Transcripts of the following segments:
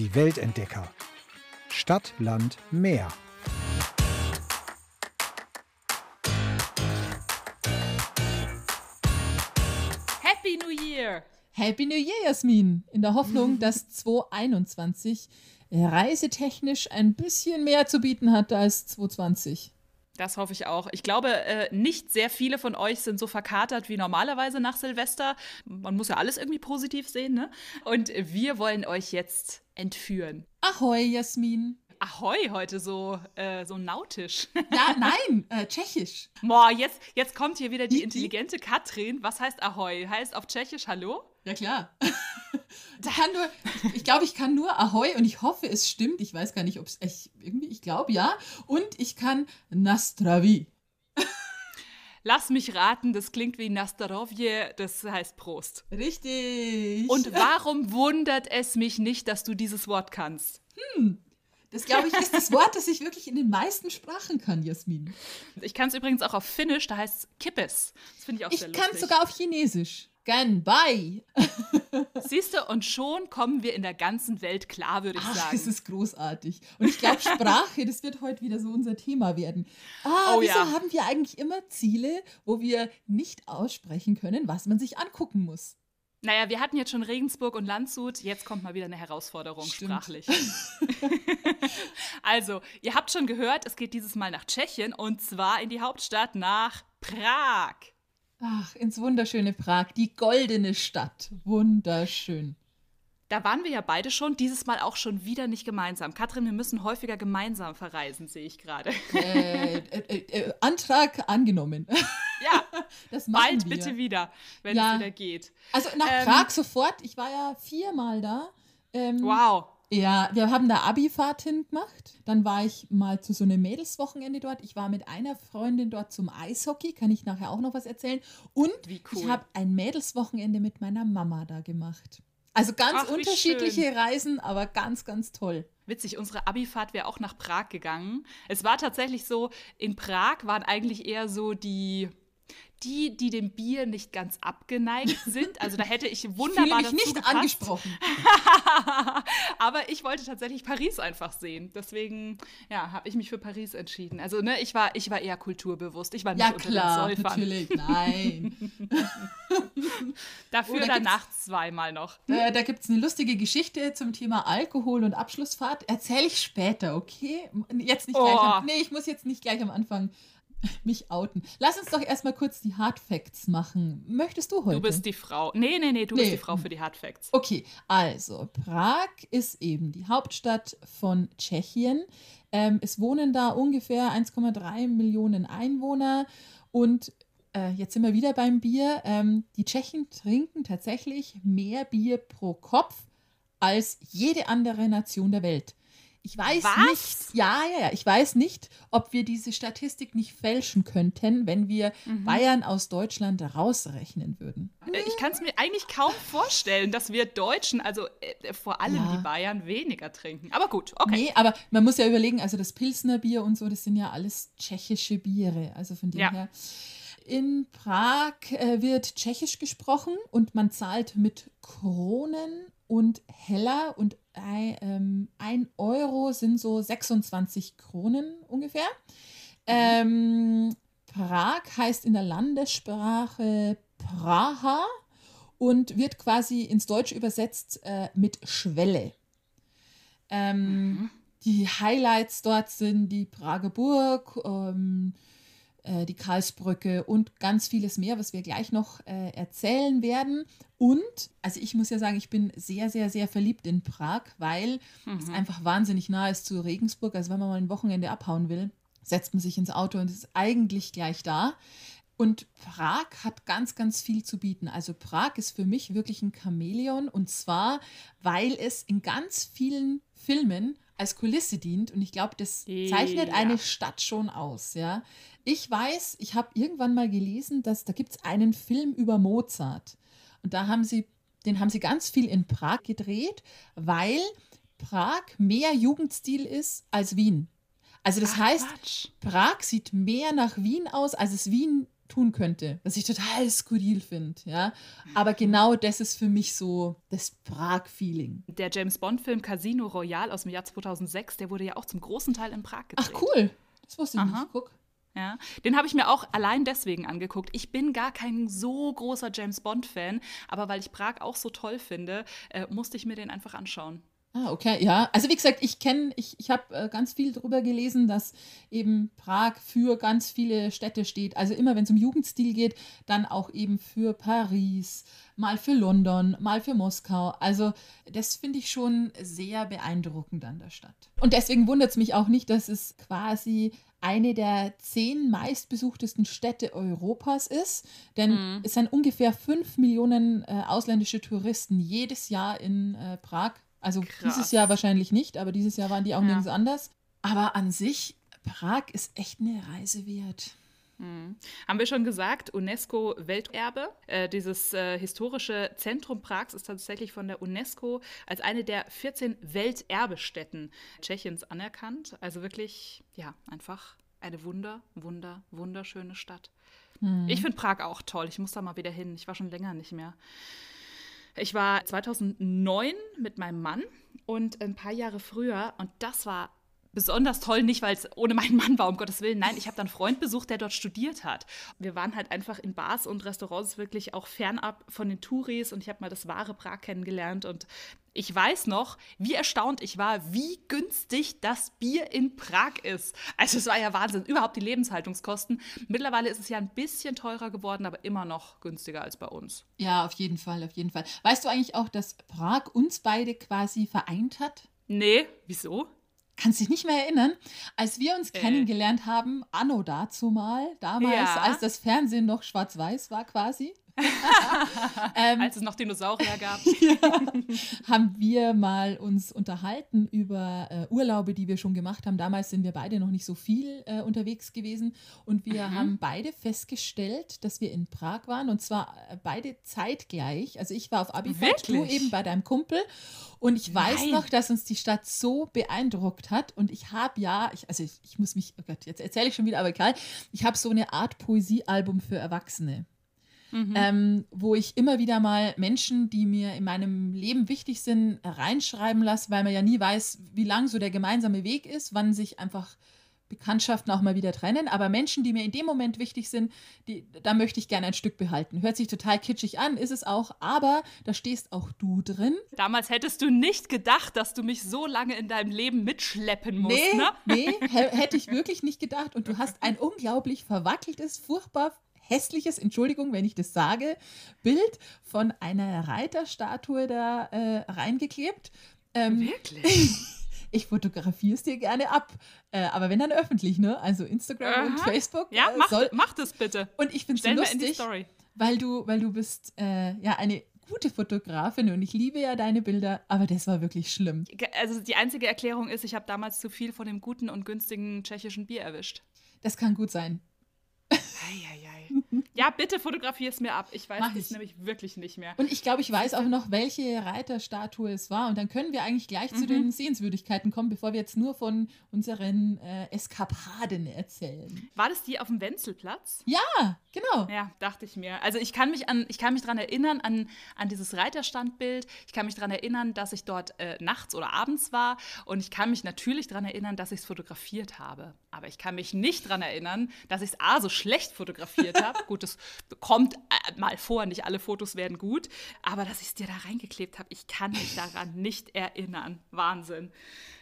Die Weltentdecker. Stadt, Land, Meer. Happy New Year! Happy New Year, Jasmin. In der Hoffnung, dass 2021 reisetechnisch ein bisschen mehr zu bieten hat als 2020. Das hoffe ich auch. Ich glaube, äh, nicht sehr viele von euch sind so verkatert wie normalerweise nach Silvester. Man muss ja alles irgendwie positiv sehen, ne? Und wir wollen euch jetzt entführen. Ahoi, Jasmin. Ahoi heute so, äh, so nautisch. Ja, nein, äh, tschechisch. Boah, jetzt, jetzt kommt hier wieder die intelligente Katrin. Was heißt Ahoi? Heißt auf Tschechisch Hallo? Ja, klar. nur, ich glaube, ich kann nur Ahoi und ich hoffe, es stimmt. Ich weiß gar nicht, ob es echt irgendwie, ich glaube ja. Und ich kann Nastravi. Lass mich raten, das klingt wie Nastarovje, das heißt Prost. Richtig. Und warum wundert es mich nicht, dass du dieses Wort kannst? Hm. Das, glaube ich, ist das Wort, das ich wirklich in den meisten Sprachen kann, Jasmin. Ich kann es übrigens auch auf Finnisch, da heißt es Kippes. Das finde ich auch ich sehr Ich lustig. kann es sogar auf Chinesisch. Ganbai. Siehst du, und schon kommen wir in der ganzen Welt klar, würde ich Ach, sagen. das ist großartig. Und ich glaube, Sprache, das wird heute wieder so unser Thema werden. Ah, Oh wieso ja. haben wir eigentlich immer Ziele, wo wir nicht aussprechen können, was man sich angucken muss? Naja, wir hatten jetzt schon Regensburg und Landshut, jetzt kommt mal wieder eine Herausforderung Stimmt. sprachlich. also, ihr habt schon gehört, es geht dieses Mal nach Tschechien und zwar in die Hauptstadt nach Prag. Ach, ins wunderschöne Prag, die goldene Stadt. Wunderschön. Da waren wir ja beide schon, dieses Mal auch schon wieder nicht gemeinsam. Katrin, wir müssen häufiger gemeinsam verreisen, sehe ich gerade. Äh, äh, äh, äh, Antrag angenommen. Ja, Das machen bald wir. bitte wieder, wenn Ja. es wieder geht. Also nach Ähm, Prag sofort. Ich war ja viermal da. Ähm, Wow. Ja, wir haben da Abi-Fahrt hingemacht. Dann war ich mal zu so einem Mädelswochenende dort. Ich war mit einer Freundin dort zum Eishockey. Kann ich nachher auch noch was erzählen. Und cool. ich habe ein Mädelswochenende mit meiner Mama da gemacht. Also ganz Ach, unterschiedliche. Reisen, aber ganz, ganz toll. Witzig, unsere Abifahrt wäre auch nach Prag gegangen. Es war tatsächlich so, in Prag waren eigentlich eher so die, die, die dem Bier nicht ganz abgeneigt sind. Also da hätte ich Ich wunderbar mich dazu nicht gepasst. angesprochen. Aber ich wollte tatsächlich Paris einfach sehen. Deswegen, ja, habe ich mich für Paris entschieden. Also, ne, ich war, ich war eher kulturbewusst. Ich war nicht Ja, unter klar, den Säufern. natürlich. Nein. Dafür Oh, da danach zweimal noch. Äh, da gibt es eine lustige Geschichte zum Thema Alkohol und Abschlussfahrt. Erzähle ich später, okay? Jetzt nicht gleich. Oh. Am, nee, ich muss jetzt nicht gleich am Anfang mich outen. Lass uns doch erstmal kurz die Hard Facts machen. Möchtest du heute? Du bist die Frau. Nee, nee, nee, du Nee. bist die Frau für die Hard Facts. Okay, also Prag ist eben die Hauptstadt von Tschechien. Ähm, es wohnen da ungefähr 1,3 Millionen Einwohner und äh, jetzt sind wir wieder beim Bier. Ähm, die Tschechen trinken tatsächlich mehr Bier pro Kopf als jede andere Nation der Welt. Ich weiß Was? nicht, ja, ja, ja, ich weiß nicht, ob wir diese Statistik nicht fälschen könnten, wenn wir Mhm. Bayern aus Deutschland rausrechnen würden. Äh, Ich kann es mir eigentlich kaum vorstellen, dass wir Deutschen, also äh, vor allem Ja. die Bayern, weniger trinken. Aber gut, okay. Nee, aber man muss ja überlegen, also das Pilsner Bier und so, das sind ja alles tschechische Biere. Also von dem Ja. her. In Prag äh, wird Tschechisch gesprochen und man zahlt mit Kronen und Heller und ein, ähm, ein Euro sind so 26 Kronen ungefähr. Ähm, Prag heißt in der Landessprache Praha und wird quasi ins Deutsche übersetzt äh, mit Schwelle. Ähm, Die Highlights dort sind die Prager Burg, ähm, äh, die Karlsbrücke und ganz vieles mehr, was wir gleich noch äh, erzählen werden. Und, also ich muss ja sagen, ich bin sehr, sehr, sehr verliebt in Prag, weil es einfach wahnsinnig nah ist zu Regensburg. Also wenn man mal ein Wochenende abhauen will, setzt man sich ins Auto und ist eigentlich gleich da. Und Prag hat ganz, ganz viel zu bieten. Also Prag ist für mich wirklich ein Chamäleon und zwar, weil es in ganz vielen Filmen als Kulisse dient und ich glaube, das zeichnet Ja. eine Stadt schon aus. Ja, ich weiß, ich habe irgendwann mal gelesen, dass da gibt es einen Film über Mozart und da haben sie, den haben sie ganz viel in Prag gedreht, weil Prag mehr Jugendstil ist als Wien. Also das Ach, heißt, Quatsch. Prag sieht mehr nach Wien aus, als es Wien tun könnte, was ich total skurril finde, ja. Aber genau das ist für mich so das Prag-Feeling. Der James Bond-Film Casino Royale aus dem Jahr 2006, der wurde ja auch zum großen Teil in Prag gedreht. Ach cool, das wusste ich Aha. nicht. Guck. Ja, den habe ich mir auch allein deswegen angeguckt. Ich bin gar kein so großer James Bond-Fan, aber weil ich Prag auch so toll finde, äh, musste ich mir den einfach anschauen. Ah, okay, ja. Also wie gesagt, ich kenne, ich, ich habe äh, ganz viel darüber gelesen, dass eben Prag für ganz viele Städte steht. Also immer wenn es um Jugendstil geht, dann auch eben für Paris, mal für London, mal für Moskau. Also das finde ich schon sehr beeindruckend an der Stadt. Und deswegen wundert es mich auch nicht, dass es quasi eine der zehn meistbesuchtesten Städte Europas ist. Denn Mhm. es sind ungefähr fünf Millionen äh, ausländische Touristen jedes Jahr in äh, Prag. Also Krass. dieses Jahr wahrscheinlich nicht, aber dieses Jahr waren die auch Ja. nirgends anders. Aber an sich, Prag ist echt eine Reise wert. Mhm. Haben wir schon gesagt, UNESCO-Welterbe. Äh, dieses äh, historische Zentrum Prags ist tatsächlich von der UNESCO als eine der 14 Welterbestätten Tschechiens anerkannt. Also wirklich, ja, einfach eine wunder, wunder, wunderschöne Stadt. Ich finde Prag auch toll. Ich muss da mal wieder hin. Ich war schon länger nicht mehr. Ich war 2009 mit meinem Mann und ein paar Jahre früher und das war besonders toll, nicht weil es ohne meinen Mann war, um Gottes Willen. Nein, ich habe dann einen Freund besucht, der dort studiert hat. Wir waren halt einfach in Bars und Restaurants wirklich auch fernab von den Touris und ich habe mal das wahre Prag kennengelernt und ich weiß noch, wie erstaunt ich war, wie günstig das Bier in Prag ist. Also es war ja Wahnsinn. Überhaupt die Lebenshaltungskosten. Mittlerweile ist es ja ein bisschen teurer geworden, aber immer noch günstiger als bei uns. Ja, auf jeden Fall, auf jeden Fall. Weißt du eigentlich auch, dass Prag uns beide quasi vereint hat? Nee, wieso? Kannst dich nicht mehr erinnern, als wir uns Äh. kennengelernt haben, anno dazu mal, damals, Ja. als das Fernsehen noch schwarz-weiß war quasi. ähm, Als es noch Dinosaurier gab. haben wir mal uns unterhalten über äh, Urlaube, die wir schon gemacht haben. Damals sind wir beide noch nicht so viel äh, unterwegs gewesen und wir Mhm. haben beide festgestellt, dass wir in Prag waren und zwar äh, beide zeitgleich. Also ich war auf Abifahrt, du eben bei deinem Kumpel und ich weiß Nein. noch, dass uns die Stadt so beeindruckt hat und ich habe ja, ich, also ich, ich muss mich, oh Gott, jetzt erzähle ich schon wieder, aber egal, ich habe so eine Art Poesiealbum für Erwachsene Mhm. ähm, wo ich immer wieder mal Menschen, die mir in meinem Leben wichtig sind, reinschreiben lasse, weil man ja nie weiß, wie lang so der gemeinsame Weg ist, wann sich einfach Bekanntschaften auch mal wieder trennen. Aber Menschen, die mir in dem Moment wichtig sind, die, da möchte ich gerne ein Stück behalten. Hört sich total kitschig an, ist es auch, aber da stehst auch du drin. Damals hättest du nicht gedacht, dass du mich so lange in deinem Leben mitschleppen musst, nee, ne? nee, hä- hätte ich wirklich nicht gedacht. Und du hast ein unglaublich verwackeltes, furchtbar hässliches, Entschuldigung, wenn ich das sage, Bild von einer Reiterstatue da äh, reingeklebt. Ähm, Wirklich? ich fotografiere es dir gerne ab, äh, aber wenn dann öffentlich, ne? Also Instagram und Aha. Facebook. Ja, äh, mach, soll, mach das bitte. und ich finde es lustig, weil du, weil du bist äh, ja eine gute Fotografin und ich liebe ja deine Bilder, aber das war wirklich schlimm. Also die einzige Erklärung ist, ich habe damals zu viel von dem guten und günstigen tschechischen Bier erwischt. Das kann gut sein. Eieiei. Ja, bitte fotografier es mir ab. Ich weiß es ich. nämlich wirklich nicht mehr. Und ich glaube, ich weiß auch noch, welche Reiterstatue es war. Und dann können wir eigentlich gleich Mhm. zu den Sehenswürdigkeiten kommen, bevor wir jetzt nur von unseren äh, Eskapaden erzählen. War das die auf dem Wenzelplatz? Ja, genau. Ja, dachte ich mir. Also ich kann mich an, ich kann mich daran erinnern, an, an dieses Reiterstandbild. Ich kann mich daran erinnern, dass ich dort äh, nachts oder abends war. Und ich kann mich natürlich daran erinnern, dass ich es fotografiert habe. Aber ich kann mich nicht daran erinnern, dass ich es A so schlecht fotografiert habe. gut, das kommt äh, mal vor, nicht alle Fotos werden gut. Aber dass ich es dir da reingeklebt habe, ich kann mich daran nicht erinnern. Wahnsinn.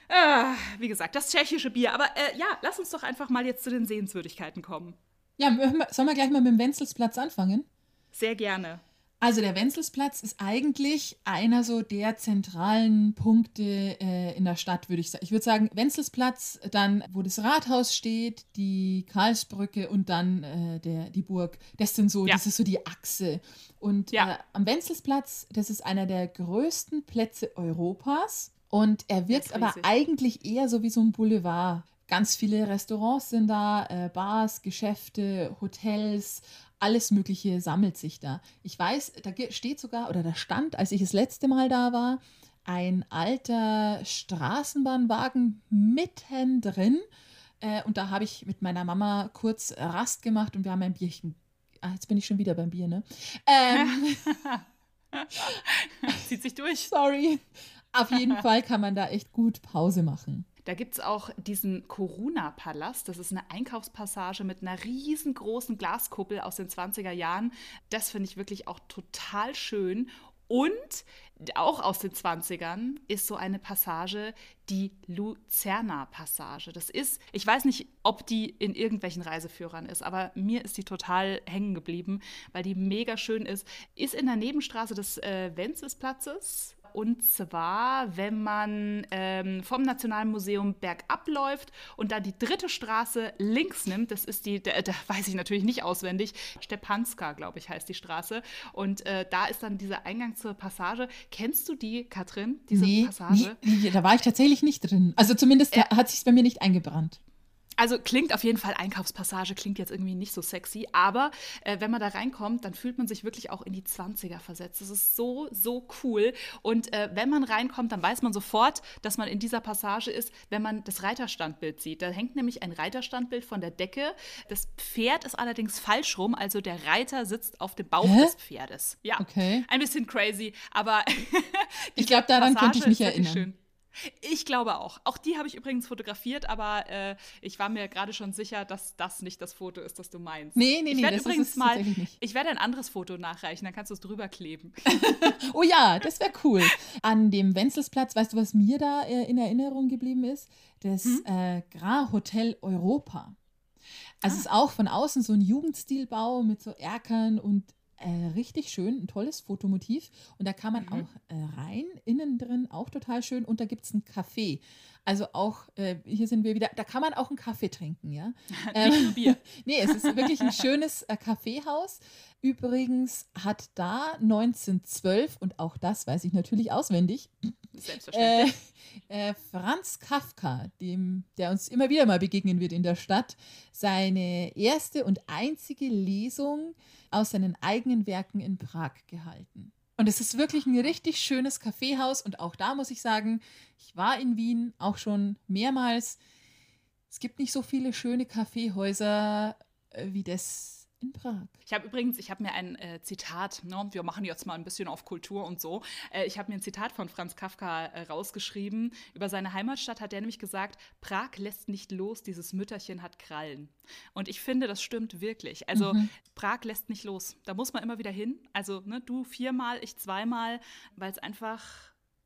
Ah, wie gesagt, das tschechische Bier. Aber äh, ja, lass uns doch einfach mal jetzt zu den Sehenswürdigkeiten kommen. Ja, sollen wir gleich mal mit dem Wenzelsplatz anfangen? Sehr gerne. Also der Wenzelsplatz ist eigentlich einer so der zentralen Punkte äh, in der Stadt, würde ich sagen. Ich würde sagen, Wenzelsplatz, dann wo das Rathaus steht, die Karlsbrücke und dann äh, der, die Burg. Das sind so, Ja. das ist so die Achse. Und Ja. äh, am Wenzelsplatz, das ist einer der größten Plätze Europas und er wirkt aber eigentlich eher so wie so ein Boulevard. Ganz viele Restaurants sind da, äh, Bars, Geschäfte, Hotels, alles Mögliche sammelt sich da. Ich weiß, da steht sogar, oder da stand, als ich das letzte Mal da war, ein alter Straßenbahnwagen mittendrin. Äh, und da habe ich mit meiner Mama kurz Rast gemacht und wir haben ein Bierchen ah, jetzt bin ich schon wieder beim Bier, ne? Ähm, Zieht sich durch. Sorry. Auf jeden Fall kann man da echt gut Pause machen. Da gibt es auch diesen Corona-Palast. Das ist eine Einkaufspassage mit einer riesengroßen Glaskuppel aus den 20er Jahren. Das finde ich wirklich auch total schön. Und auch aus den 20ern ist so eine Passage, die Luzerner-Passage. Das ist, ich weiß nicht, ob die in irgendwelchen Reiseführern ist, aber mir ist die total hängen geblieben, weil die mega schön ist. Ist in der Nebenstraße des äh, Wenzelsplatzes und zwar, wenn man ähm, vom Nationalmuseum bergab läuft und dann die dritte Straße links nimmt, das ist die, da, da weiß ich natürlich nicht auswendig, Stepanska, glaube ich, heißt die Straße. Und äh, da ist dann dieser Eingang zur Passage. Kennst du die, Katrin, diese nee, Passage? Nee, da war ich tatsächlich nicht drin. Also zumindest äh, hat sich bei mir nicht eingebrannt. Also klingt auf jeden Fall Einkaufspassage, klingt jetzt irgendwie nicht so sexy, aber äh, wenn man da reinkommt, dann fühlt man sich wirklich auch in die 20er versetzt. Das ist so, so cool. Und äh, wenn man reinkommt, dann weiß man sofort, dass man in dieser Passage ist, wenn man das Reiterstandbild sieht. Da hängt nämlich ein Reiterstandbild von der Decke. Das Pferd ist allerdings falsch rum, also der Reiter sitzt auf dem Bauch Hä? des Pferdes. Ja, Okay. ein bisschen crazy, aber Ich glaube, daran könnte ich Passage mich erinnern. schön. Ich glaube auch. Auch die habe ich übrigens fotografiert, aber äh, ich war mir gerade schon sicher, dass das nicht das Foto ist, das du meinst. Nee, nee, ich nee, werde das ist übrigens mal, ich werde ein anderes Foto nachreichen, dann kannst du es drüber kleben. Oh ja, das wäre cool. An dem Wenzelsplatz, weißt du, was mir da äh, in Erinnerung geblieben ist? Das Hm? äh, Grand Hotel Europa. Also Ah. es ist auch von außen so ein Jugendstilbau mit so Erkern und äh, richtig schön, ein tolles Fotomotiv. Und da kann man Mhm. auch äh, rein, innen drin auch total schön. Und da gibt es ein Café. Also auch, äh, hier sind wir wieder, da kann man auch einen Kaffee trinken, ja. Ähm, Nicht nur Bier. Nee, es ist wirklich ein schönes äh, Kaffeehaus. Übrigens hat da 1912, und auch das weiß ich natürlich auswendig, äh, Selbstverständlich. äh, Franz Kafka, dem, der uns immer wieder mal begegnen wird in der Stadt, seine erste und einzige Lesung aus seinen eigenen Werken in Prag gehalten. Und es ist wirklich ein richtig schönes Kaffeehaus. Und auch da muss ich sagen, ich war in Wien auch schon mehrmals. Es gibt nicht so viele schöne Kaffeehäuser äh, wie das in Prag. Ich habe übrigens, ich habe mir ein äh, Zitat, ne, wir machen jetzt mal ein bisschen auf Kultur und so. Äh, ich habe mir ein Zitat von Franz Kafka äh, rausgeschrieben. Über seine Heimatstadt hat er nämlich gesagt, Prag lässt nicht los, dieses Mütterchen hat Krallen. Und ich finde, das stimmt wirklich. Also Mhm. Prag lässt nicht los. Da muss man immer wieder hin. Also ne, du viermal, ich zweimal, weil es einfach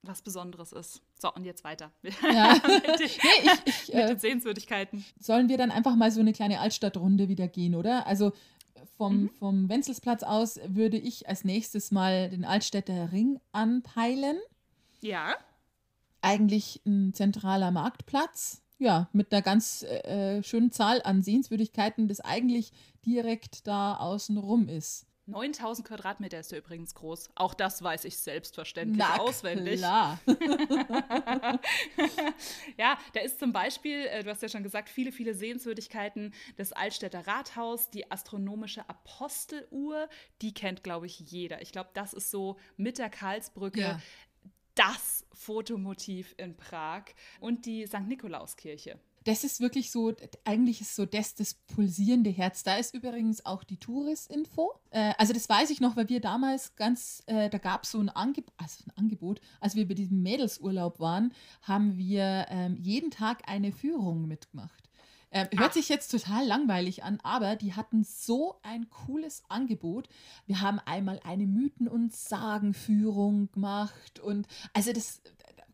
was Besonderes ist. So, und jetzt weiter. Ja. mit den, Nee, ich, ich, mit äh, den Sehenswürdigkeiten. sollen wir dann einfach mal so eine kleine Altstadtrunde wieder gehen, oder? Also vom, Mhm. vom Wenzelsplatz aus würde ich als nächstes mal den Altstädter Ring anpeilen. Ja. Eigentlich ein zentraler Marktplatz. Ja, mit einer ganz äh, äh, schönen Zahl an Sehenswürdigkeiten, das eigentlich direkt da außen rum ist. 9000 Quadratmeter ist der übrigens groß. Auch das weiß ich selbstverständlich Na auswendig. Klar. ja, da ist zum Beispiel, äh, du hast ja schon gesagt, viele, viele Sehenswürdigkeiten. Das Altstädter Rathaus, die astronomische Aposteluhr, die kennt, glaube ich, jeder. Ich glaube, das ist so mit der Karlsbrücke Ja. das Fotomotiv in Prag und die St. Nikolauskirche. Das ist wirklich so, eigentlich ist so das, das pulsierende Herz. Da ist übrigens auch die Tourist-Info. Äh, also das weiß ich noch, weil wir damals ganz, äh, da gab es so ein, Angeb also ein Angebot, als wir bei diesem Mädelsurlaub waren, haben wir ähm, jeden Tag eine Führung mitgemacht. Ähm, hört sich jetzt total langweilig an, aber die hatten so ein cooles Angebot. Wir haben einmal eine Mythen- und Sagenführung gemacht und also das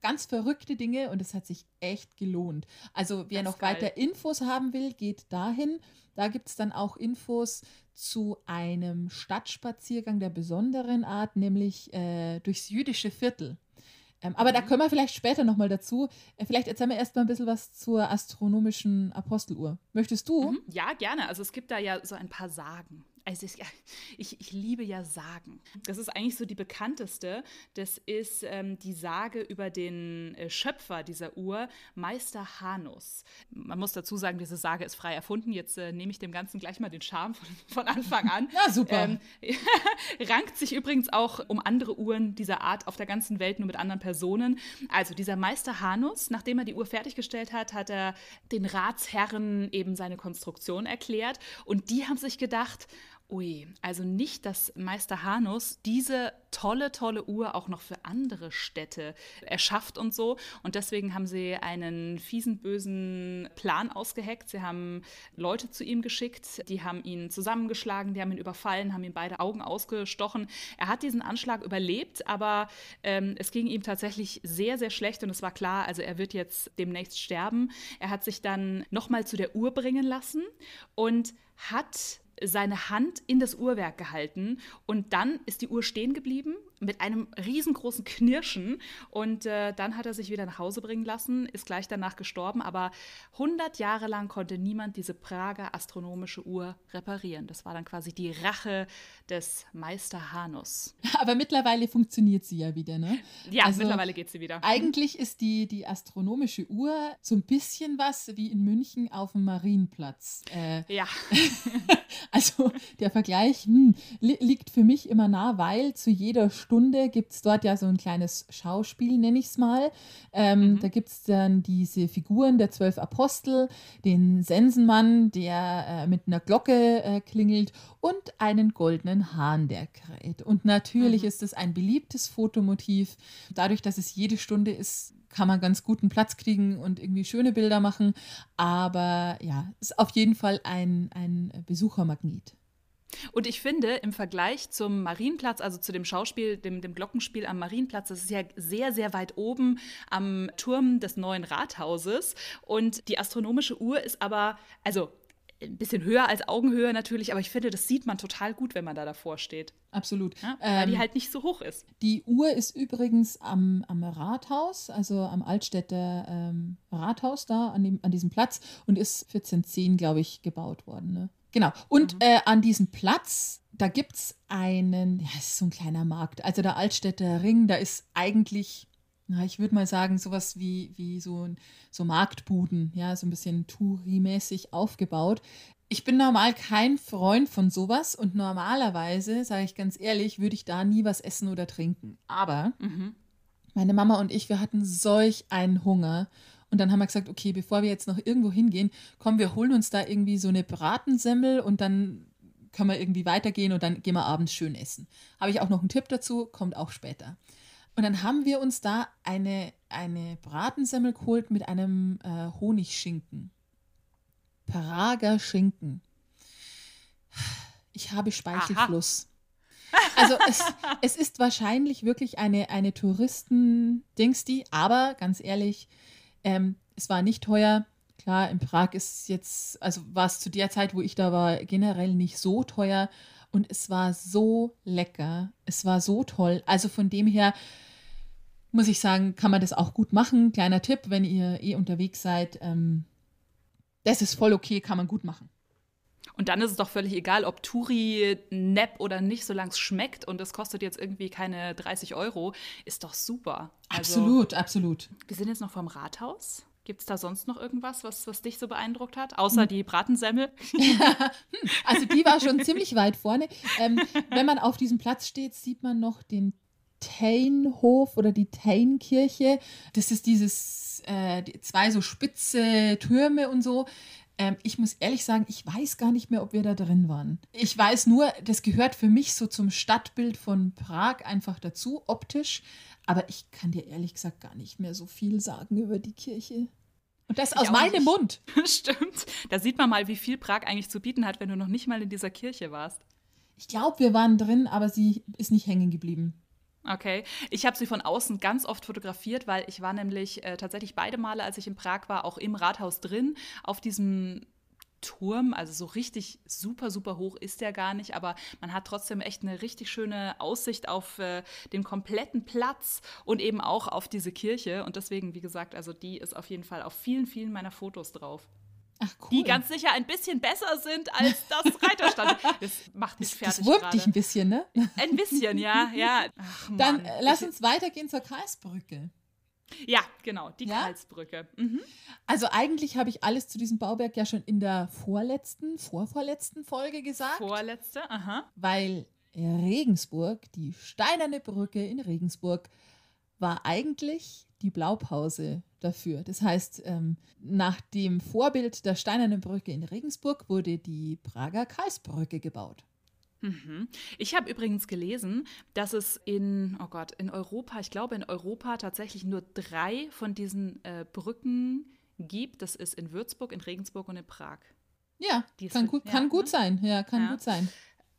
ganz verrückte Dinge und es hat sich echt gelohnt. Also wer noch geil. weiter Infos haben will, geht dahin. Da gibt es dann auch Infos zu einem Stadtspaziergang der besonderen Art, nämlich äh, durchs jüdische Viertel. Ähm, aber da Mhm. können wir vielleicht später nochmal dazu. Äh, vielleicht erzählen wir erstmal ein bisschen was zur astronomischen Aposteluhr. Möchtest du? Mhm. Ja, gerne. Also es gibt da ja so ein paar Sagen. Also ich, ich, liebe ja Sagen. Das ist eigentlich so die bekannteste. Das ist ähm, die Sage über den äh, Schöpfer dieser Uhr, Meister Hanus. Man muss dazu sagen, diese Sage ist frei erfunden. Jetzt äh, nehme ich dem Ganzen gleich mal den Charme von, von Anfang an. Ja, super. Ähm, rankt sich übrigens auch um andere Uhren dieser Art auf der ganzen Welt, nur mit anderen Personen. Also dieser Meister Hanus, nachdem er die Uhr fertiggestellt hat, hat er den Ratsherren eben seine Konstruktion erklärt. Und die haben sich gedacht, Ui, also nicht, dass Meister Hanus diese tolle, tolle Uhr auch noch für andere Städte erschafft und so. Und deswegen haben sie einen fiesen, bösen Plan ausgeheckt. Sie haben Leute zu ihm geschickt, die haben ihn zusammengeschlagen, die haben ihn überfallen, haben ihm beide Augen ausgestochen. Er hat diesen Anschlag überlebt, aber ähm, es ging ihm tatsächlich sehr, sehr schlecht und es war klar, also er wird jetzt demnächst sterben. Er hat sich dann nochmal zu der Uhr bringen lassen und hat seine Hand in das Uhrwerk gehalten und dann ist die Uhr stehen geblieben mit einem riesengroßen Knirschen und äh, dann hat er sich wieder nach Hause bringen lassen, ist gleich danach gestorben, aber 100 Jahre lang konnte niemand diese Prager astronomische Uhr reparieren. Das war dann quasi die Rache des Meister Hanus. Aber mittlerweile funktioniert sie ja wieder, ne? Ja, also, mittlerweile geht sie wieder. Eigentlich ist die, die astronomische Uhr so ein bisschen was wie in München auf dem Marienplatz. Äh, ja. also der Vergleich hm, li liegt für mich immer nah, weil zu jeder Stunde Stunde gibt es dort ja so ein kleines Schauspiel, nenne ich es mal. Ähm, mhm. Da gibt es dann diese Figuren der zwölf Apostel, den Sensenmann, der äh, mit einer Glocke äh, klingelt und einen goldenen Hahn, der kräht. Und natürlich mhm. ist es ein beliebtes Fotomotiv. Dadurch, dass es jede Stunde ist, kann man ganz guten Platz kriegen und irgendwie schöne Bilder machen. Aber ja, ist auf jeden Fall ein, ein Besuchermagnet. Und ich finde, im Vergleich zum Marienplatz, also zu dem Schauspiel, dem, dem Glockenspiel am Marienplatz, das ist ja sehr, sehr weit oben am Turm des neuen Rathauses. Und die astronomische Uhr ist aber, also ein bisschen höher als Augenhöhe natürlich, aber ich finde, das sieht man total gut, wenn man da davor steht. Absolut. Ja, weil ähm, die halt nicht so hoch ist. Die Uhr ist übrigens am, am Rathaus, also am Altstädter ähm, Rathaus da, an, dem, an diesem Platz und ist 1410, glaube ich, gebaut worden. Ne? Genau. Und mhm. äh, an diesem Platz, da gibt es einen, ja, es ist so ein kleiner Markt. Also der Altstädter Ring, da ist eigentlich, na, ich würde mal sagen, sowas wie, wie so, so Marktbuden, ja, so ein bisschen Touri-mäßig aufgebaut. Ich bin normal kein Freund von sowas und normalerweise, sage ich ganz ehrlich, würde ich da nie was essen oder trinken. Aber mhm. meine Mama und ich, wir hatten solch einen Hunger und dann haben wir gesagt, okay, bevor wir jetzt noch irgendwo hingehen, komm, wir holen uns da irgendwie so eine Bratensemmel und dann können wir irgendwie weitergehen und dann gehen wir abends schön essen. Habe ich auch noch einen Tipp dazu, kommt auch später. Und dann haben wir uns da eine, eine Bratensemmel geholt mit einem äh, Honigschinken. Prager Schinken. Ich habe Speichelfluss. Aha. Also es, es ist wahrscheinlich wirklich eine, eine Touristen-Dingsti, aber ganz ehrlich, ähm, es war nicht teuer. Klar, in Prag ist jetzt, also war es zu der Zeit, wo ich da war, generell nicht so teuer. Und es war so lecker. Es war so toll. Also von dem her muss ich sagen, kann man das auch gut machen. Kleiner Tipp, wenn ihr eh unterwegs seid. Ähm, das ist voll okay, kann man gut machen. Und dann ist es doch völlig egal, ob Turi nepp oder nicht, solange es schmeckt und es kostet jetzt irgendwie keine 30 Euro, ist doch super. Also, absolut, absolut. Wir sind jetzt noch vom Rathaus. Gibt es da sonst noch irgendwas, was, was dich so beeindruckt hat, außer hm. die Bratensemmel? also die war schon ziemlich weit vorne. Ähm, wenn man auf diesem Platz steht, sieht man noch den Teinhof oder die Teinkirche. Das ist dieses äh, zwei so spitze Türme und so. Ähm, ich muss ehrlich sagen, ich weiß gar nicht mehr, ob wir da drin waren. Ich weiß nur, das gehört für mich so zum Stadtbild von Prag einfach dazu, optisch. Aber ich kann dir ehrlich gesagt gar nicht mehr so viel sagen über die Kirche. Und das ich aus meinem Mund. Stimmt. Da sieht man mal, wie viel Prag eigentlich zu bieten hat, wenn du noch nicht mal in dieser Kirche warst. Ich glaube, wir waren drin, aber sie ist nicht hängen geblieben. Okay. Ich habe sie von außen ganz oft fotografiert, weil ich war nämlich äh, tatsächlich beide Male, als ich in Prag war, auch im Rathaus drin, auf diesem Turm, also so richtig super, super hoch ist der gar nicht, aber man hat trotzdem echt eine richtig schöne Aussicht auf äh, den kompletten Platz und eben auch auf diese Kirche. Und deswegen, wie gesagt, also die ist auf jeden Fall auf vielen, vielen meiner Fotos drauf. Ach, cool. Die ganz sicher ein bisschen besser sind als das Reiterstand. Das macht mich fertig. Das wurmt dich ein bisschen, ne? Ein bisschen, ja. ja. Ach, Dann äh, lass uns weitergehen zur Karlsbrücke. Ja, genau, die ja? Karlsbrücke. Mhm. Also eigentlich habe ich alles zu diesem Bauwerk ja schon in der vorletzten, vorvorletzten Folge gesagt. Vorletzte, aha. Weil Regensburg, die steinerne Brücke in Regensburg, war eigentlich die Blaupause dafür. Das heißt, ähm, nach dem Vorbild der Steinernen Brücke in Regensburg wurde die Prager Karlsbrücke gebaut. Mhm. Ich habe übrigens gelesen, dass es in, oh Gott, in Europa, ich glaube in Europa tatsächlich nur drei von diesen äh, Brücken gibt. Das ist in Würzburg, in Regensburg und in Prag. Ja, kann, gut, kann ja, gut ne? sein. Ja, kann ja. gut sein.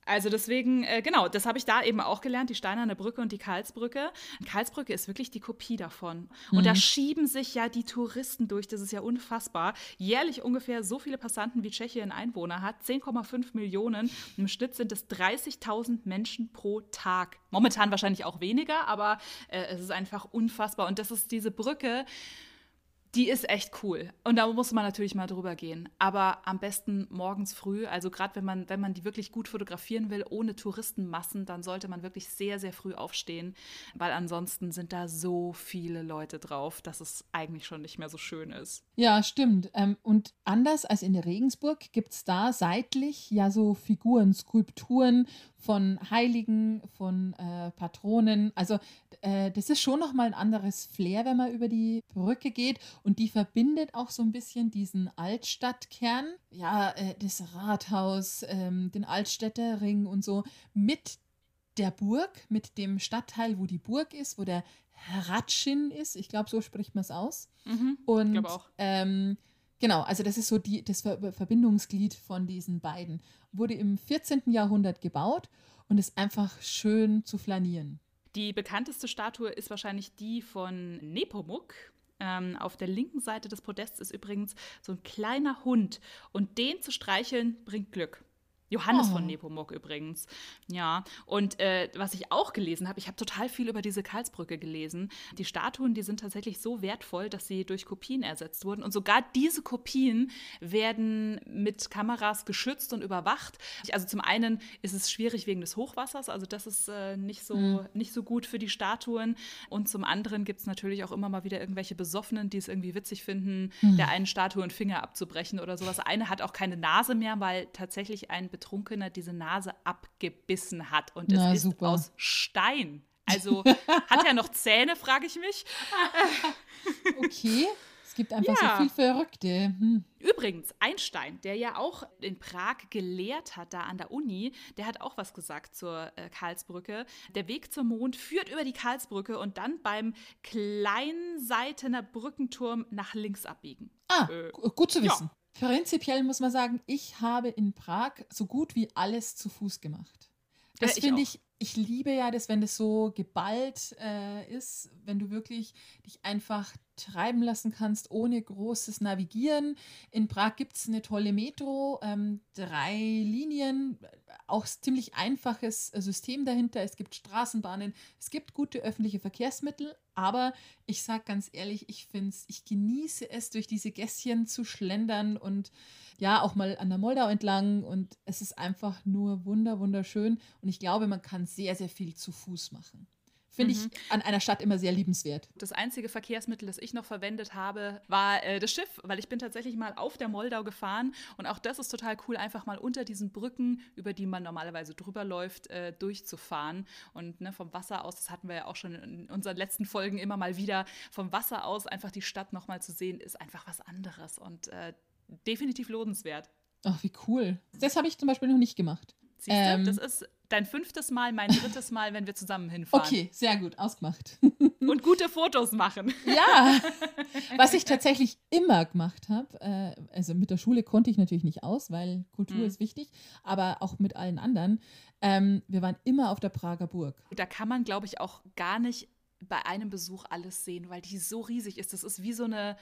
Also deswegen, äh, genau, das habe ich da eben auch gelernt, die Steinerne Brücke und die Karlsbrücke. Karlsbrücke ist wirklich die Kopie davon. Und mhm. da schieben sich ja die Touristen durch, das ist ja unfassbar. Jährlich ungefähr so viele Passanten wie Tschechien Einwohner hat, 10,5 Millionen. Im Schnitt sind es 30.000 Menschen pro Tag. Momentan wahrscheinlich auch weniger, aber äh, es ist einfach unfassbar. Und das ist diese Brücke, die ist echt cool. Und da muss man natürlich mal drüber gehen. Aber am besten morgens früh. Also gerade wenn man, wenn man die wirklich gut fotografieren will, ohne Touristenmassen, dann sollte man wirklich sehr, sehr früh aufstehen. Weil ansonsten sind da so viele Leute drauf, dass es eigentlich schon nicht mehr so schön ist. Ja, stimmt. Ähm, und anders als in der Regensburg gibt es da seitlich ja so Figuren, Skulpturen von Heiligen, von äh, Patronen. Also äh, das ist schon nochmal ein anderes Flair, wenn man über die Brücke geht. Und die verbindet auch so ein bisschen diesen Altstadtkern, ja, äh, das Rathaus, ähm, den Altstädterring und so mit der Burg, mit dem Stadtteil, wo die Burg ist, wo der Ratschin ist. Ich glaube, so spricht man es aus. Mhm, und. Ähm, Genau, also das ist so die, das Verbindungsglied von diesen beiden. Wurde im 14. Jahrhundert gebaut und ist einfach schön zu flanieren. Die bekannteste Statue ist wahrscheinlich die von Nepomuk. Ähm, auf der linken Seite des Podests ist übrigens so ein kleiner Hund und den zu streicheln bringt Glück. Johannes oh. von Nepomuk übrigens. Ja, und äh, was ich auch gelesen habe, ich habe total viel über diese Karlsbrücke gelesen. Die Statuen, die sind tatsächlich so wertvoll, dass sie durch Kopien ersetzt wurden. Und sogar diese Kopien werden mit Kameras geschützt und überwacht. Also zum einen ist es schwierig wegen des Hochwassers, also das ist äh, nicht, so, mhm. nicht so gut für die Statuen. Und zum anderen gibt es natürlich auch immer mal wieder irgendwelche Besoffenen, die es irgendwie witzig finden, mhm. der einen Statue einen Finger abzubrechen oder sowas. Eine hat auch keine Nase mehr, weil tatsächlich ein Betrunkener diese Nase abgebissen hat. Und es Na, ist super. aus Stein. Also hat er noch Zähne, frage ich mich. okay. Es gibt einfach ja. so viel Verrückte. Hm. Übrigens, Einstein, der ja auch in Prag gelehrt hat, da an der Uni, der hat auch was gesagt zur äh, Karlsbrücke. Der Weg zum Mond führt über die Karlsbrücke und dann beim Kleinseitener Brückenturm nach links abbiegen. Ah, äh, gut zu wissen. Prinzipiell muss man sagen, ich habe in Prag so gut wie alles zu Fuß gemacht. Das ja, finde ich, ich liebe ja das, wenn das so geballt äh, ist, wenn du wirklich dich einfach treiben lassen kannst, ohne großes Navigieren. In Prag gibt es eine tolle Metro, ähm, drei Linien, auch ziemlich einfaches System dahinter. Es gibt Straßenbahnen, es gibt gute öffentliche Verkehrsmittel, aber ich sage ganz ehrlich, ich finde ich genieße es, durch diese Gässchen zu schlendern und ja, auch mal an der Moldau entlang und es ist einfach nur wunder, wunderschön und ich glaube, man kann sehr, sehr viel zu Fuß machen. Finde mhm. ich an einer Stadt immer sehr liebenswert. Das einzige Verkehrsmittel, das ich noch verwendet habe, war äh, das Schiff, weil ich bin tatsächlich mal auf der Moldau gefahren und auch das ist total cool, einfach mal unter diesen Brücken, über die man normalerweise drüber läuft, äh, durchzufahren. Und ne, vom Wasser aus, das hatten wir ja auch schon in unseren letzten Folgen immer mal wieder, vom Wasser aus einfach die Stadt nochmal zu sehen, ist einfach was anderes und äh, definitiv lohnenswert. Ach, wie cool. Das habe ich zum Beispiel noch nicht gemacht. Siehst du, ähm, das ist dein fünftes Mal, mein drittes Mal, wenn wir zusammen hinfahren. Okay, sehr gut, ausgemacht. Und gute Fotos machen. Ja, was ich tatsächlich immer gemacht habe, äh, also mit der Schule konnte ich natürlich nicht aus, weil Kultur mhm. ist wichtig, aber auch mit allen anderen. Ähm, wir waren immer auf der Prager Burg. Da kann man, glaube ich, auch gar nicht bei einem Besuch alles sehen, weil die so riesig ist. Das ist wie so eine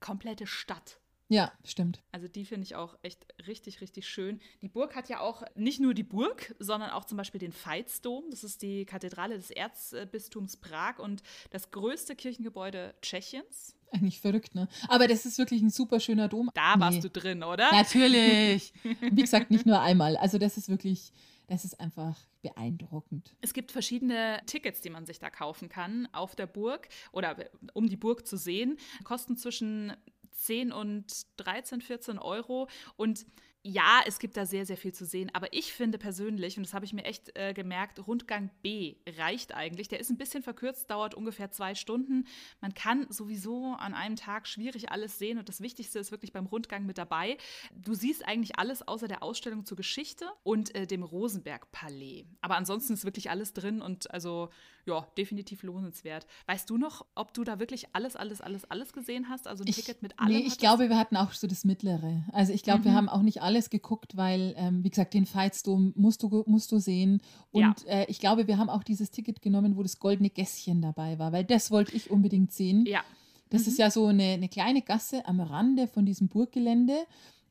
komplette Stadt. Ja, stimmt. Also die finde ich auch echt richtig, richtig schön. Die Burg hat ja auch nicht nur die Burg, sondern auch zum Beispiel den Veitsdom. Das ist die Kathedrale des Erzbistums Prag und das größte Kirchengebäude Tschechiens. Eigentlich verrückt, ne? Aber das ist wirklich ein super schöner Dom. Da warst du drin, oder? Natürlich. Wie gesagt, nicht nur einmal. Also das ist wirklich, das ist einfach beeindruckend. Es gibt verschiedene Tickets, die man sich da kaufen kann auf der Burg oder um die Burg zu sehen. Kosten zwischen 10 und 13, 14 Euro. Und ja, es gibt da sehr, sehr viel zu sehen. Aber ich finde persönlich, und das habe ich mir echt äh, gemerkt, Rundgang B reicht eigentlich. Der ist ein bisschen verkürzt, dauert ungefähr zwei Stunden. Man kann sowieso an einem Tag schwierig alles sehen. Und das Wichtigste ist wirklich beim Rundgang mit dabei. Du siehst eigentlich alles außer der Ausstellung zur Geschichte und äh, dem Rosenberg-Palais. Aber ansonsten ist wirklich alles drin und also, ja, definitiv lohnenswert. Weißt du noch, ob du da wirklich alles, alles, alles, alles gesehen hast? Also ein ich, Ticket mit allem? Nee, ich glaube, wir hatten auch so das Mittlere. Also ich glaube, mhm. wir haben auch nicht alles geguckt, weil, ähm, wie gesagt, den Veitsdom musst du, musst du sehen. Und ja. äh, ich glaube, wir haben auch dieses Ticket genommen, wo das goldene Gässchen dabei war, weil das wollte ich unbedingt sehen. Ja. Das mhm. ist ja so eine, eine kleine Gasse am Rande von diesem Burggelände.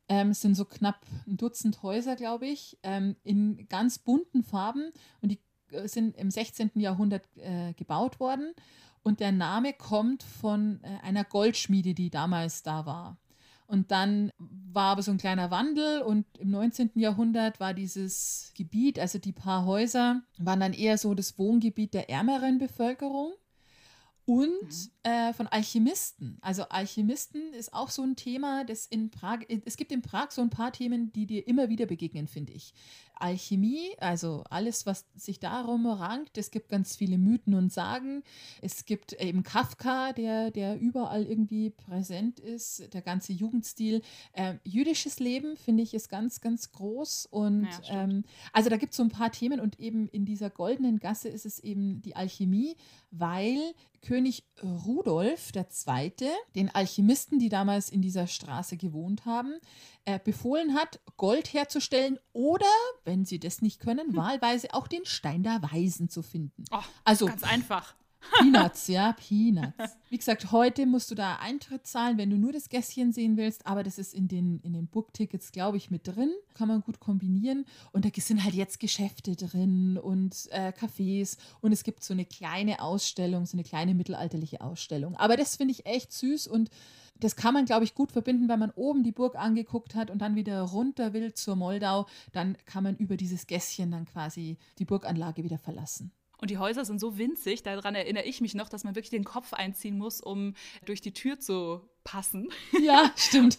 Ähm, es sind so knapp ein Dutzend Häuser, glaube ich, ähm, in ganz bunten Farben und die äh, sind im 16. Jahrhundert äh, gebaut worden. Und der Name kommt von äh, einer Goldschmiede, die damals da war. Und dann war aber so ein kleiner Wandel und im 19. Jahrhundert war dieses Gebiet, also die paar Häuser, waren dann eher so das Wohngebiet der ärmeren Bevölkerung und mhm. äh, von Alchemisten. Also Alchemisten ist auch so ein Thema, das in Prag, es gibt in Prag so ein paar Themen, die dir immer wieder begegnen, finde ich. Alchemie, also alles, was sich darum rankt. Es gibt ganz viele Mythen und Sagen. Es gibt eben Kafka, der, der überall irgendwie präsent ist, der ganze Jugendstil. Ähm, jüdisches Leben, finde ich, ist ganz, ganz groß. Und ja, ähm, also da gibt es so ein paar Themen und eben in dieser goldenen Gasse ist es eben die Alchemie, weil König Rudolf II., den Alchemisten, die damals in dieser Straße gewohnt haben, äh, befohlen hat, Gold herzustellen oder, wenn sie das nicht können, hm. wahlweise auch den Stein der Weisen zu finden. Oh, also ganz einfach. Peanuts, ja, Peanuts. Wie gesagt, heute musst du da Eintritt zahlen, wenn du nur das Gässchen sehen willst, aber das ist in den, in den Book-Tickets, glaube ich, mit drin. Kann man gut kombinieren. Und da sind halt jetzt Geschäfte drin und äh, Cafés und es gibt so eine kleine Ausstellung, so eine kleine mittelalterliche Ausstellung. Aber das finde ich echt süß und das kann man, glaube ich, gut verbinden, wenn man oben die Burg angeguckt hat und dann wieder runter will zur Moldau, dann kann man über dieses Gässchen dann quasi die Burganlage wieder verlassen. Und die Häuser sind so winzig, daran erinnere ich mich noch, dass man wirklich den Kopf einziehen muss, um durch die Tür zu passen. Ja, stimmt.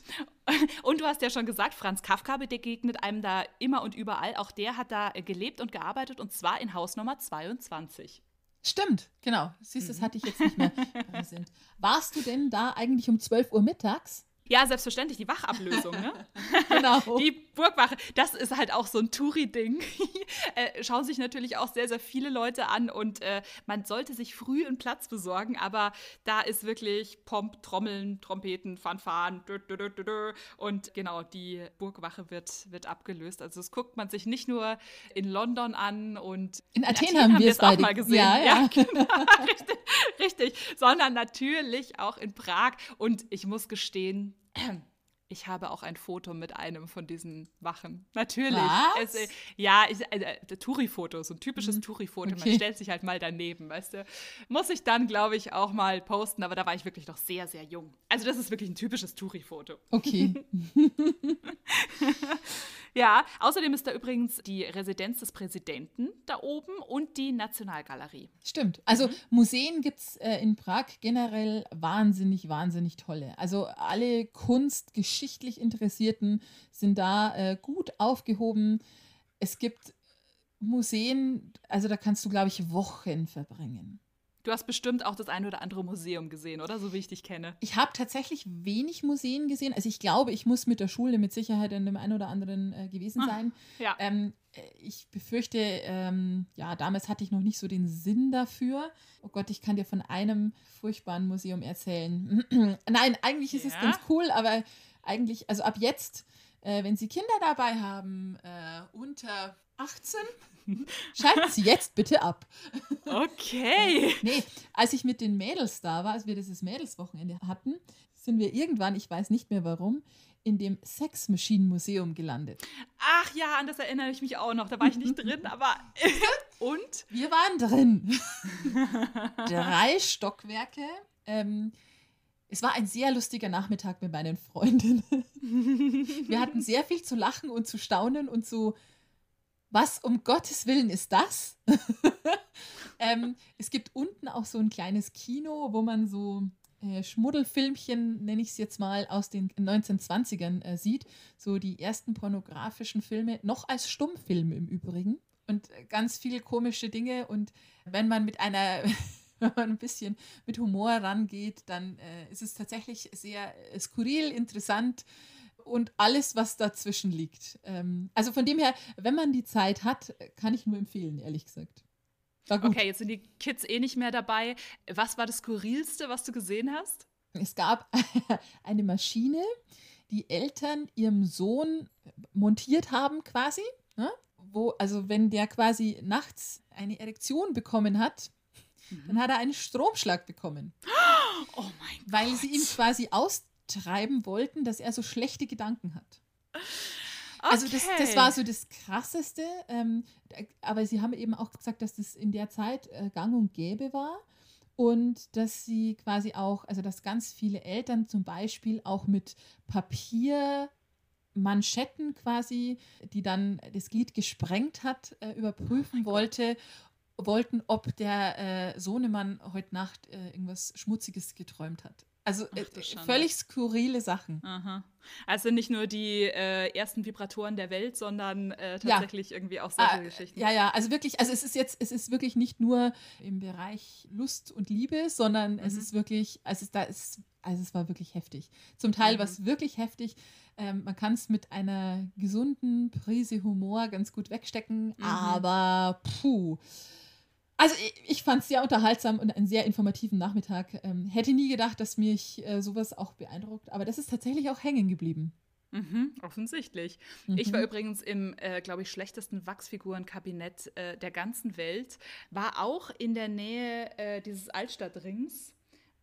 Und du hast ja schon gesagt, Franz Kafka begegnet einem da immer und überall. Auch der hat da gelebt und gearbeitet und zwar in Haus Nummer 22. Stimmt, genau. Siehst du, das mhm. hatte ich jetzt nicht mehr präsent. Warst du denn da eigentlich um 12 Uhr mittags? Ja, selbstverständlich, die Wachablösung, ne? genau. Die Burgwache, das ist halt auch so ein Touri-Ding. äh, schauen sich natürlich auch sehr, sehr viele Leute an und äh, man sollte sich früh einen Platz besorgen, aber da ist wirklich Pomp, Trommeln, Trompeten, Fanfaren dü, dü, dü, und genau, die Burgwache wird, wird abgelöst. Also das guckt man sich nicht nur in London an und in, in Athen, Athen haben wir es auch mal gesehen. Ja, ja. ja genau, richtig, richtig, sondern natürlich auch in Prag und ich muss gestehen, ich habe auch ein Foto mit einem von diesen Wachen. Natürlich. Es, äh, ja, ich, äh, äh Touri-Foto, so ein typisches mhm. Touri-Foto. Okay. Man stellt sich halt mal daneben, weißt du. Muss ich dann, glaube ich, auch mal posten, aber da war ich wirklich noch sehr, sehr jung. Also das ist wirklich ein typisches Touri-Foto. Okay. Ja, außerdem ist da übrigens die Residenz des Präsidenten da oben und die Nationalgalerie. Stimmt. Also mhm. Museen gibt es äh, in Prag generell wahnsinnig, wahnsinnig tolle. Also alle kunstgeschichtlich Interessierten sind da äh, gut aufgehoben. Es gibt Museen, also da kannst du, glaube ich, Wochen verbringen. Du hast bestimmt auch das ein oder andere Museum gesehen, oder? So wie ich dich kenne. Ich habe tatsächlich wenig Museen gesehen. Also ich glaube, ich muss mit der Schule mit Sicherheit in dem einen oder anderen äh, gewesen ah, sein. Ja. Ähm, äh, ich befürchte, ähm, ja, damals hatte ich noch nicht so den Sinn dafür. Oh Gott, ich kann dir von einem furchtbaren Museum erzählen. Nein, eigentlich ist ja. es ganz cool, aber eigentlich, also ab jetzt, äh, wenn Sie Kinder dabei haben, äh, unter 18, Schalten Sie jetzt bitte ab. Okay. nee, als ich mit den Mädels da war, als wir dieses Mädelswochenende hatten, sind wir irgendwann, ich weiß nicht mehr warum, in dem Sex Machine Museum gelandet. Ach ja, an das erinnere ich mich auch noch. Da war ich nicht drin, aber. Und? Wir waren drin. Drei Stockwerke. Ähm, es war ein sehr lustiger Nachmittag mit meinen Freundinnen. Wir hatten sehr viel zu lachen und zu staunen und zu was um Gottes Willen ist das? ähm, es gibt unten auch so ein kleines Kino, wo man so äh, Schmuddelfilmchen, nenne ich es jetzt mal, aus den 1920ern äh, sieht. So die ersten pornografischen Filme, noch als Stummfilm im Übrigen. Und äh, ganz viele komische Dinge. Und wenn man mit einer wenn man ein bisschen mit Humor rangeht, dann äh, ist es tatsächlich sehr äh, skurril, interessant und alles, was dazwischen liegt. Ähm, also von dem her, wenn man die Zeit hat, kann ich nur empfehlen, ehrlich gesagt. Okay, jetzt sind die Kids eh nicht mehr dabei. Was war das Skurrilste, was du gesehen hast? Es gab eine Maschine, die Eltern ihrem Sohn montiert haben, quasi. Ne? Wo, also, wenn der quasi nachts eine Erektion bekommen hat, mhm. dann hat er einen Stromschlag bekommen. Oh mein Gott. Weil sie ihm quasi austreiben wollten, dass er so schlechte Gedanken hat. Okay. Also das, das war so das Krasseste. Ähm, aber sie haben eben auch gesagt, dass das in der Zeit äh, gang und gäbe war. Und dass sie quasi auch, also dass ganz viele Eltern zum Beispiel auch mit Papiermanschetten quasi, die dann das Glied gesprengt hat, äh, überprüfen oh wollte, wollten, ob der äh, Sohnemann heute Nacht äh, irgendwas Schmutziges geträumt hat. Also Ach, äh, völlig skurrile Sachen. Aha. Also nicht nur die äh, ersten Vibratoren der Welt, sondern äh, tatsächlich ja. irgendwie auch solche ah, Geschichten. Ja, ja, also wirklich, also es ist jetzt, es ist wirklich nicht nur im Bereich Lust und Liebe, sondern mhm. es ist wirklich, also es, da ist, also es war wirklich heftig. Zum Teil mhm. war es wirklich heftig. Ähm, man kann es mit einer gesunden Prise Humor ganz gut wegstecken, mhm. aber puh. Also ich, ich fand es sehr unterhaltsam und einen sehr informativen Nachmittag. Ähm, hätte nie gedacht, dass mich äh, sowas auch beeindruckt, aber das ist tatsächlich auch hängen geblieben. Mhm, offensichtlich. Mhm. Ich war übrigens im, äh, glaube ich, schlechtesten Wachsfigurenkabinett äh, der ganzen Welt, war auch in der Nähe äh, dieses Altstadtrings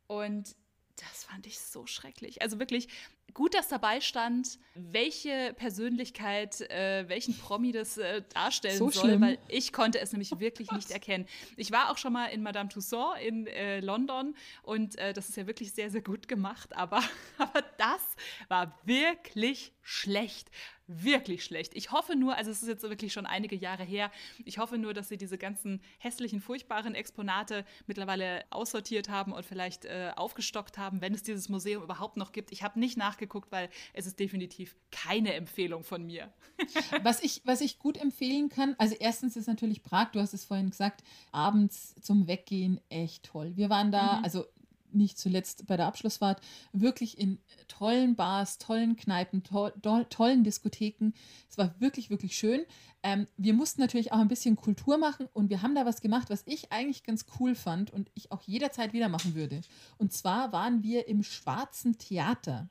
und das fand ich so schrecklich. Also wirklich gut, dass dabei stand, welche Persönlichkeit, äh, welchen Promi das äh, darstellen so soll, schlimm. weil ich konnte es nämlich wirklich nicht erkennen. Ich war auch schon mal in Madame Tussauds in äh, London und äh, das ist ja wirklich sehr, sehr gut gemacht, aber, aber das war wirklich schlecht wirklich schlecht. Ich hoffe nur, also es ist jetzt wirklich schon einige Jahre her, ich hoffe nur, dass sie diese ganzen hässlichen, furchtbaren Exponate mittlerweile aussortiert haben und vielleicht äh, aufgestockt haben, wenn es dieses Museum überhaupt noch gibt. Ich habe nicht nachgeguckt, weil es ist definitiv keine Empfehlung von mir. was, ich, was ich gut empfehlen kann, also erstens ist natürlich Prag, du hast es vorhin gesagt, abends zum Weggehen echt toll. Wir waren da, mhm. also nicht zuletzt bei der Abschlussfahrt, wirklich in tollen Bars, tollen Kneipen, to to tollen Diskotheken. Es war wirklich, wirklich schön. Ähm, wir mussten natürlich auch ein bisschen Kultur machen und wir haben da was gemacht, was ich eigentlich ganz cool fand und ich auch jederzeit wieder machen würde. Und zwar waren wir im Schwarzen Theater.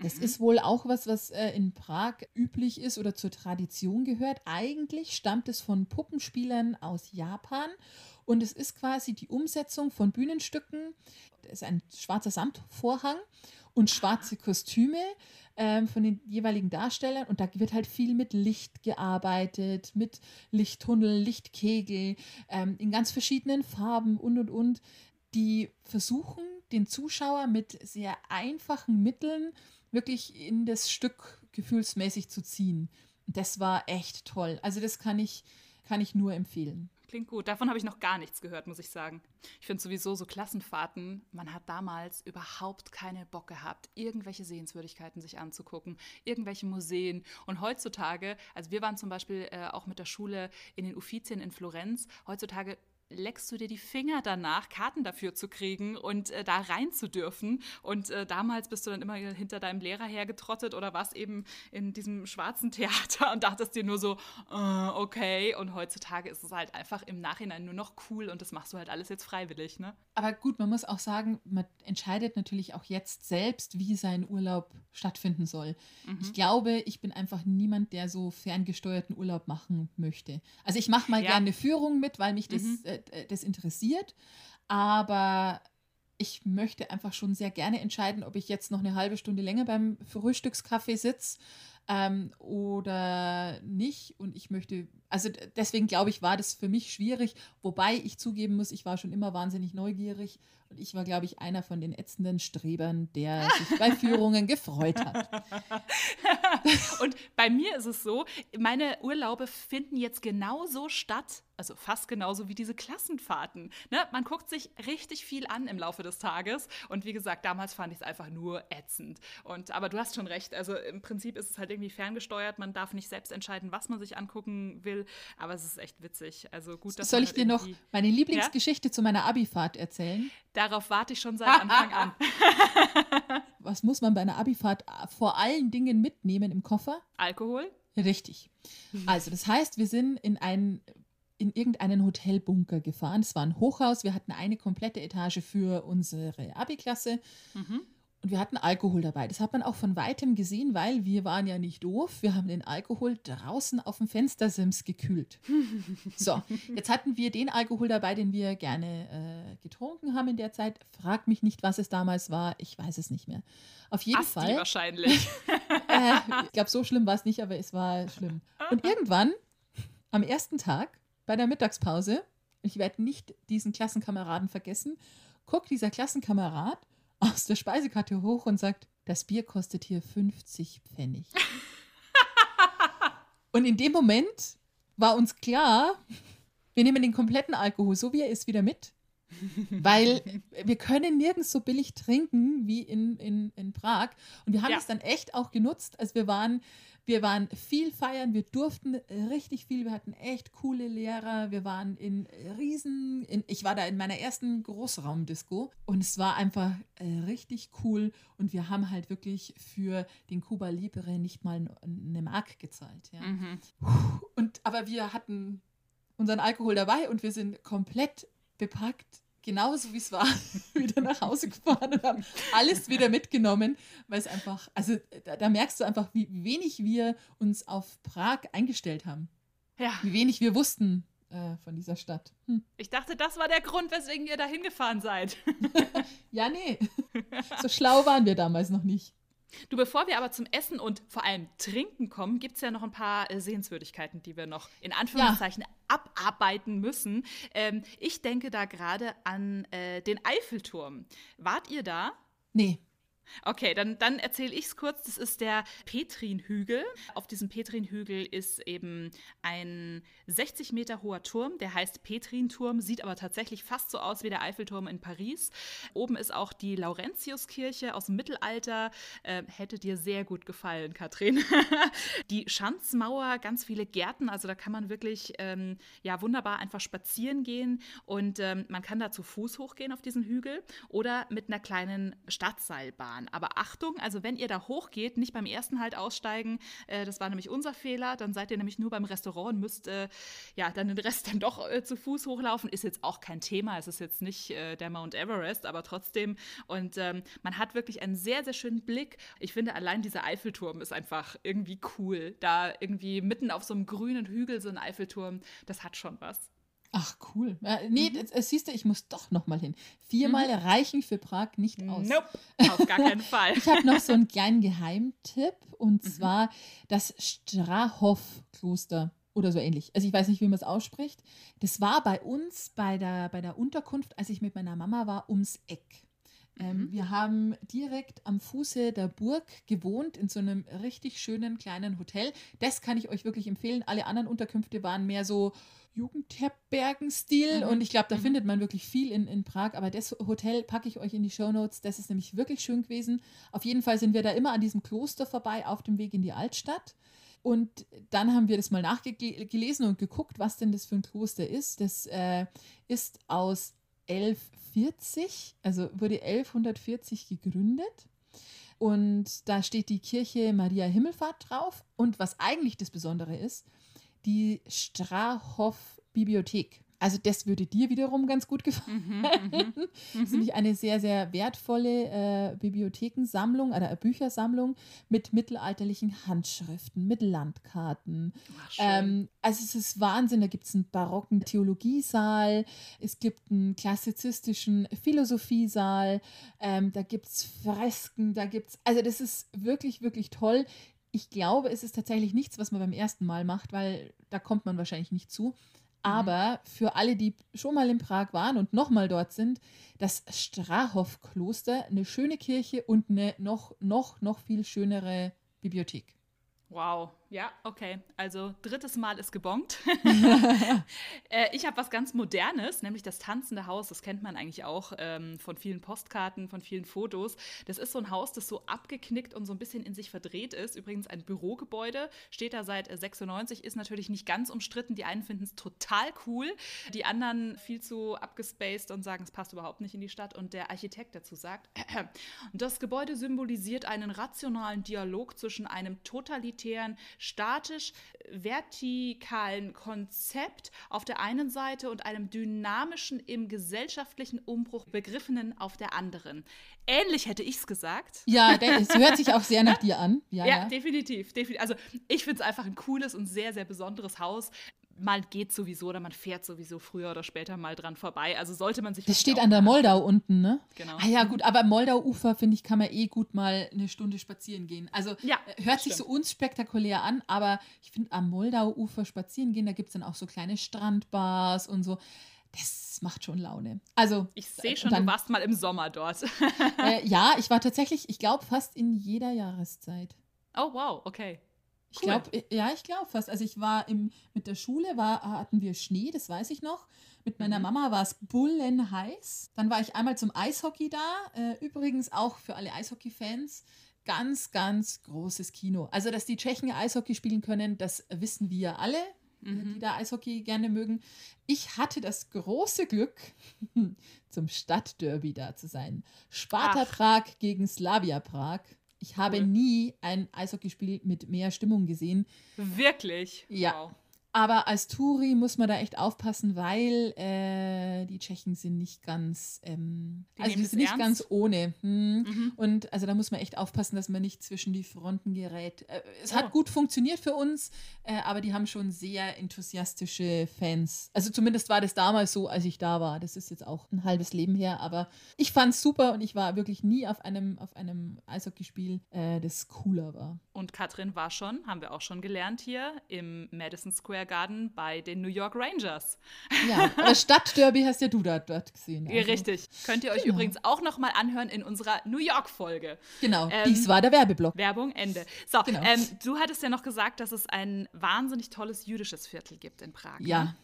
Das mhm. ist wohl auch was, was äh, in Prag üblich ist oder zur Tradition gehört. Eigentlich stammt es von Puppenspielern aus Japan und es ist quasi die Umsetzung von Bühnenstücken. Es ist ein schwarzer Samtvorhang und schwarze Kostüme ähm, von den jeweiligen Darstellern. Und da wird halt viel mit Licht gearbeitet, mit Lichttunnel, Lichtkegel, ähm, in ganz verschiedenen Farben und und und. Die versuchen, den Zuschauer mit sehr einfachen Mitteln wirklich in das Stück gefühlsmäßig zu ziehen. Das war echt toll. Also das kann ich, kann ich nur empfehlen. Klingt gut. Davon habe ich noch gar nichts gehört, muss ich sagen. Ich finde sowieso so Klassenfahrten, man hat damals überhaupt keine Bock gehabt, irgendwelche Sehenswürdigkeiten sich anzugucken, irgendwelche Museen. Und heutzutage, also wir waren zum Beispiel äh, auch mit der Schule in den Uffizien in Florenz, heutzutage leckst du dir die Finger danach, Karten dafür zu kriegen und äh, da rein zu dürfen. Und äh, damals bist du dann immer hinter deinem Lehrer hergetrottet oder warst eben in diesem schwarzen Theater und dachtest dir nur so, äh, okay. Und heutzutage ist es halt einfach im Nachhinein nur noch cool und das machst du halt alles jetzt freiwillig, ne? Aber gut, man muss auch sagen, man entscheidet natürlich auch jetzt selbst, wie sein Urlaub stattfinden soll. Mhm. Ich glaube, ich bin einfach niemand, der so ferngesteuerten Urlaub machen möchte. Also ich mache mal ja. gerne eine Führung mit, weil mich das mhm äh, das interessiert. Aber ich möchte einfach schon sehr gerne entscheiden, ob ich jetzt noch eine halbe Stunde länger beim Frühstückskaffee sitze ähm, oder nicht. Und ich möchte, also deswegen glaube ich, war das für mich schwierig. Wobei ich zugeben muss, ich war schon immer wahnsinnig neugierig und ich war, glaube ich, einer von den ätzenden Strebern, der sich bei Führungen gefreut hat. und bei mir ist es so, meine Urlaube finden jetzt genauso statt, also fast genauso wie diese Klassenfahrten. Ne? Man guckt sich richtig viel an im Laufe des Tages. Und wie gesagt, damals fand ich es einfach nur ätzend. Und, aber du hast schon recht. Also im Prinzip ist es halt irgendwie ferngesteuert. Man darf nicht selbst entscheiden, was man sich angucken will. Aber es ist echt witzig. Also gut, dass Soll ich dir noch meine Lieblingsgeschichte ja? zu meiner Abifahrt erzählen? Darauf warte ich schon seit Anfang an. was muss man bei einer Abifahrt vor allen Dingen mitnehmen im Koffer? Alkohol? Richtig. Also, das heißt, wir sind in einen in irgendeinen Hotelbunker gefahren. Es war ein Hochhaus. Wir hatten eine komplette Etage für unsere Abi-Klasse. Mhm. Und wir hatten Alkohol dabei. Das hat man auch von weitem gesehen, weil wir waren ja nicht doof. Wir haben den Alkohol draußen auf dem Fenstersims gekühlt. So, jetzt hatten wir den Alkohol dabei, den wir gerne äh, getrunken haben in der Zeit. Frag mich nicht, was es damals war. Ich weiß es nicht mehr. Auf jeden Asti Fall. wahrscheinlich. äh, ich glaube, so schlimm war es nicht, aber es war schlimm. Und irgendwann, am ersten Tag, bei der Mittagspause, ich werde nicht diesen Klassenkameraden vergessen, guckt dieser Klassenkamerad aus der Speisekarte hoch und sagt, das Bier kostet hier 50 Pfennig. und in dem Moment war uns klar, wir nehmen den kompletten Alkohol, so wie er ist, wieder mit. Weil wir können nirgends so billig trinken wie in, in, in Prag. Und wir haben ja. das dann echt auch genutzt. Also wir waren wir waren viel feiern, wir durften richtig viel, wir hatten echt coole Lehrer, wir waren in Riesen, in, ich war da in meiner ersten Großraumdisco und es war einfach äh, richtig cool und wir haben halt wirklich für den Cuba Libre nicht mal eine Mark gezahlt. Ja. Mhm. Und, aber wir hatten unseren Alkohol dabei und wir sind komplett bepackt genauso wie es war, wieder nach Hause gefahren und haben alles wieder mitgenommen, weil es einfach, also da, da, merkst du einfach, wie wenig wir uns auf Prag eingestellt haben. Ja. Wie wenig wir wussten äh, von dieser Stadt. Hm. Ich dachte, das war der Grund, weswegen ihr da hingefahren seid. ja, nee. So schlau waren wir damals noch nicht. Du, bevor wir aber zum Essen und vor allem Trinken kommen, gibt es ja noch ein paar äh, Sehenswürdigkeiten, die wir noch in Anführungszeichen ja. abarbeiten müssen. Ähm, ich denke da gerade an äh, den Eiffelturm. Wart ihr da? Nee. Okay, dann, dann erzähle ich es kurz. Das ist der Petrinhügel. Auf diesem Petrinhügel ist eben ein 60 Meter hoher Turm, der heißt Petrinturm, sieht aber tatsächlich fast so aus wie der Eiffelturm in Paris. Oben ist auch die Laurentiuskirche aus dem Mittelalter. Äh, hätte dir sehr gut gefallen, Katrin. die Schanzmauer, ganz viele Gärten, also da kann man wirklich ähm, ja, wunderbar einfach spazieren gehen und ähm, man kann da zu Fuß hochgehen auf diesen Hügel oder mit einer kleinen Stadtseilbahn fahren. Aber Achtung, also wenn ihr da hochgeht, nicht beim ersten Halt aussteigen. Äh, das war nämlich unser Fehler. Dann seid ihr nämlich nur beim Restaurant und müsst äh, ja dann den Rest dann doch äh, zu Fuß hochlaufen. Ist jetzt auch kein Thema. Es ist jetzt nicht äh, der Mount Everest, aber trotzdem. Und ähm, man hat wirklich einen sehr, sehr schönen Blick. Ich finde, allein dieser Eiffelturm ist einfach irgendwie cool. Da irgendwie mitten auf so einem grünen Hügel so ein Eiffelturm, das hat schon was. Ach, cool. Äh, nee, mhm. das, siehst du, ich muss doch noch mal hin. Viermal mhm. reichen für Prag nicht aus. Nope, auf gar keinen Fall. ich habe noch so einen kleinen Geheimtipp und mhm. zwar das Strahov-Kloster oder so ähnlich. Also ich weiß nicht, wie man es ausspricht. Das war bei uns bei der, bei der Unterkunft, als ich mit meiner Mama war, ums Eck. Ähm, mhm. wir haben direkt am Fuße der Burg gewohnt, in so einem richtig schönen kleinen Hotel. Das kann ich euch wirklich empfehlen. Alle anderen Unterkünfte waren mehr so Jugendherbergen-Stil mhm. und ich glaube, da mhm. findet man wirklich viel in, in Prag. Aber das Hotel packe ich euch in die Show Notes. Das ist nämlich wirklich schön gewesen. Auf jeden Fall sind wir da immer an diesem Kloster vorbei auf dem Weg in die Altstadt. Und dann haben wir das mal nachgelesen und geguckt, was denn das für ein Kloster ist. Das äh, ist aus 1140, also wurde 1140 gegründet. Und da steht die Kirche Maria Himmelfahrt drauf. Und was eigentlich das Besondere ist, die Strahoff Bibliothek. Also das würde dir wiederum ganz gut gefallen. Mhm, mhm, das ist nämlich eine sehr, sehr wertvolle äh, Bibliothekensammlung oder äh, Büchersammlung mit mittelalterlichen Handschriften, mit Landkarten. Ach, ähm, also es ist Wahnsinn, da gibt es einen barocken Theologiesaal, es gibt einen klassizistischen Philosophiesaal, ähm, da gibt es Fresken, da gibt es, also das ist wirklich, wirklich toll ich glaube, es ist tatsächlich nichts, was man beim ersten Mal macht, weil da kommt man wahrscheinlich nicht zu. Mhm. Aber für alle, die schon mal in Prag waren und nochmal dort sind, das Strahov-Kloster, eine schöne Kirche und eine noch, noch, noch viel schönere Bibliothek. Wow, Ja, okay. Also drittes Mal ist gebongt. äh, ich habe was ganz Modernes, nämlich das tanzende Haus. Das kennt man eigentlich auch ähm, von vielen Postkarten, von vielen Fotos. Das ist so ein Haus, das so abgeknickt und so ein bisschen in sich verdreht ist. Übrigens ein Bürogebäude, steht da seit 96, ist natürlich nicht ganz umstritten. Die einen finden es total cool, die anderen viel zu abgespaced und sagen, es passt überhaupt nicht in die Stadt. Und der Architekt dazu sagt, das Gebäude symbolisiert einen rationalen Dialog zwischen einem totalitären statisch vertikalen Konzept auf der einen Seite und einem dynamischen, im gesellschaftlichen Umbruch begriffenen auf der anderen. Ähnlich hätte ich es gesagt. Ja, es hört sich auch sehr nach dir an. Ja, ja, ja. definitiv, definitiv. Also ich finde es einfach ein cooles und sehr, sehr besonderes Haus man geht sowieso oder man fährt sowieso früher oder später mal dran vorbei. Also sollte man sich. Das steht an der Moldau unten, ne? Genau. Ah ja, gut, aber Moldau-Ufer, finde ich, kann man eh gut mal eine Stunde spazieren gehen. Also ja, äh, hört sich so unspektakulär an, aber ich finde, am Moldau-Ufer spazieren gehen, da gibt es dann auch so kleine Strandbars und so. Das macht schon Laune. Also ich sehe schon, dann, du warst mal im Sommer dort. äh, ja, ich war tatsächlich, ich glaube, fast in jeder Jahreszeit. Oh wow, okay. Ich glaube, ja, ich glaube fast. Also ich war im, mit der Schule, war, hatten wir Schnee, das weiß ich noch. Mit meiner mhm. Mama war es bullenheiß. Dann war ich einmal zum Eishockey da. Äh, übrigens auch für alle Eishockey-Fans ganz, ganz großes Kino. Also, dass die Tschechen Eishockey spielen können, das wissen wir alle, mhm. die da Eishockey gerne mögen. Ich hatte das große Glück, zum Stadtderby da zu sein. Sparta Ach. Prag gegen Slavia Prag. Ich habe cool. nie ein Eishockeyspiel mit mehr Stimmung gesehen. Wirklich? Ja. Wow. Aber als Touri muss man da echt aufpassen, weil äh, die Tschechen sind nicht ganz, ähm, die also die sind nicht ernst? ganz ohne. Hm. Mhm. Und also da muss man echt aufpassen, dass man nicht zwischen die Fronten gerät. Äh, es oh. hat gut funktioniert für uns, äh, aber die haben schon sehr enthusiastische Fans. Also zumindest war das damals so, als ich da war. Das ist jetzt auch ein halbes Leben her, aber ich fand es super und ich war wirklich nie auf einem, auf einem Eishockeyspiel, äh, das cooler war. Und Katrin war schon, haben wir auch schon gelernt hier, im Madison Square Garden bei den New York Rangers. Ja, aber Stadtderby hast ja du da, dort gesehen. Also. Richtig. Könnt ihr euch genau. übrigens auch noch mal anhören in unserer New York-Folge. Genau, ähm, dies war der Werbeblock. Werbung, Ende. So, genau. ähm, du hattest ja noch gesagt, dass es ein wahnsinnig tolles jüdisches Viertel gibt in Prag. Ja. Ne?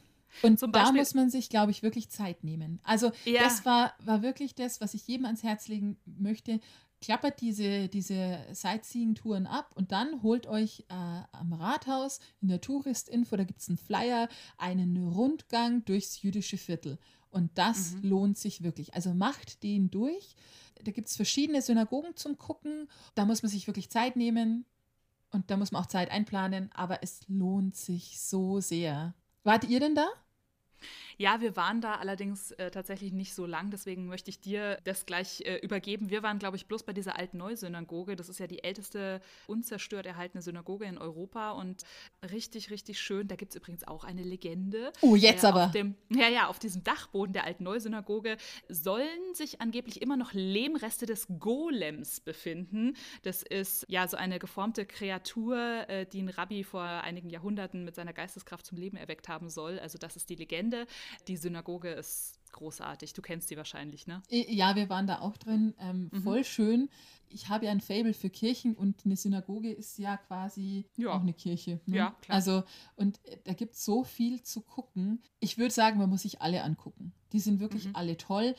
Und da muss man sich, glaube ich, wirklich Zeit nehmen. Also ja. das war, war wirklich das, was ich jedem ans Herz legen möchte klappert diese, diese Sightseeing-Touren ab und dann holt euch äh, am Rathaus in der Touristinfo, da gibt es einen Flyer, einen Rundgang durchs jüdische Viertel. Und das mhm. lohnt sich wirklich. Also macht den durch. Da gibt es verschiedene Synagogen zum Gucken. Da muss man sich wirklich Zeit nehmen und da muss man auch Zeit einplanen, aber es lohnt sich so sehr. Wart ihr denn da? Ja, wir waren da allerdings äh, tatsächlich nicht so lang, deswegen möchte ich dir das gleich äh, übergeben. Wir waren, glaube ich, bloß bei dieser alten Neusynagoge. Das ist ja die älteste unzerstört erhaltene Synagoge in Europa und richtig, richtig schön. Da gibt es übrigens auch eine Legende. Oh, jetzt äh, aber. Dem, ja, ja, auf diesem Dachboden der alten Neusynagoge sollen sich angeblich immer noch Lehmreste des Golems befinden. Das ist ja so eine geformte Kreatur, äh, die ein Rabbi vor einigen Jahrhunderten mit seiner Geisteskraft zum Leben erweckt haben soll. Also das ist die Legende. Die Synagoge ist großartig. Du kennst die wahrscheinlich, ne? Ja, wir waren da auch drin. Ähm, mhm. Voll schön. Ich habe ja ein Fable für Kirchen und eine Synagoge ist ja quasi ja. auch eine Kirche. Ne? Ja, klar. Also, und äh, da gibt es so viel zu gucken. Ich würde sagen, man muss sich alle angucken. Die sind wirklich mhm. alle toll.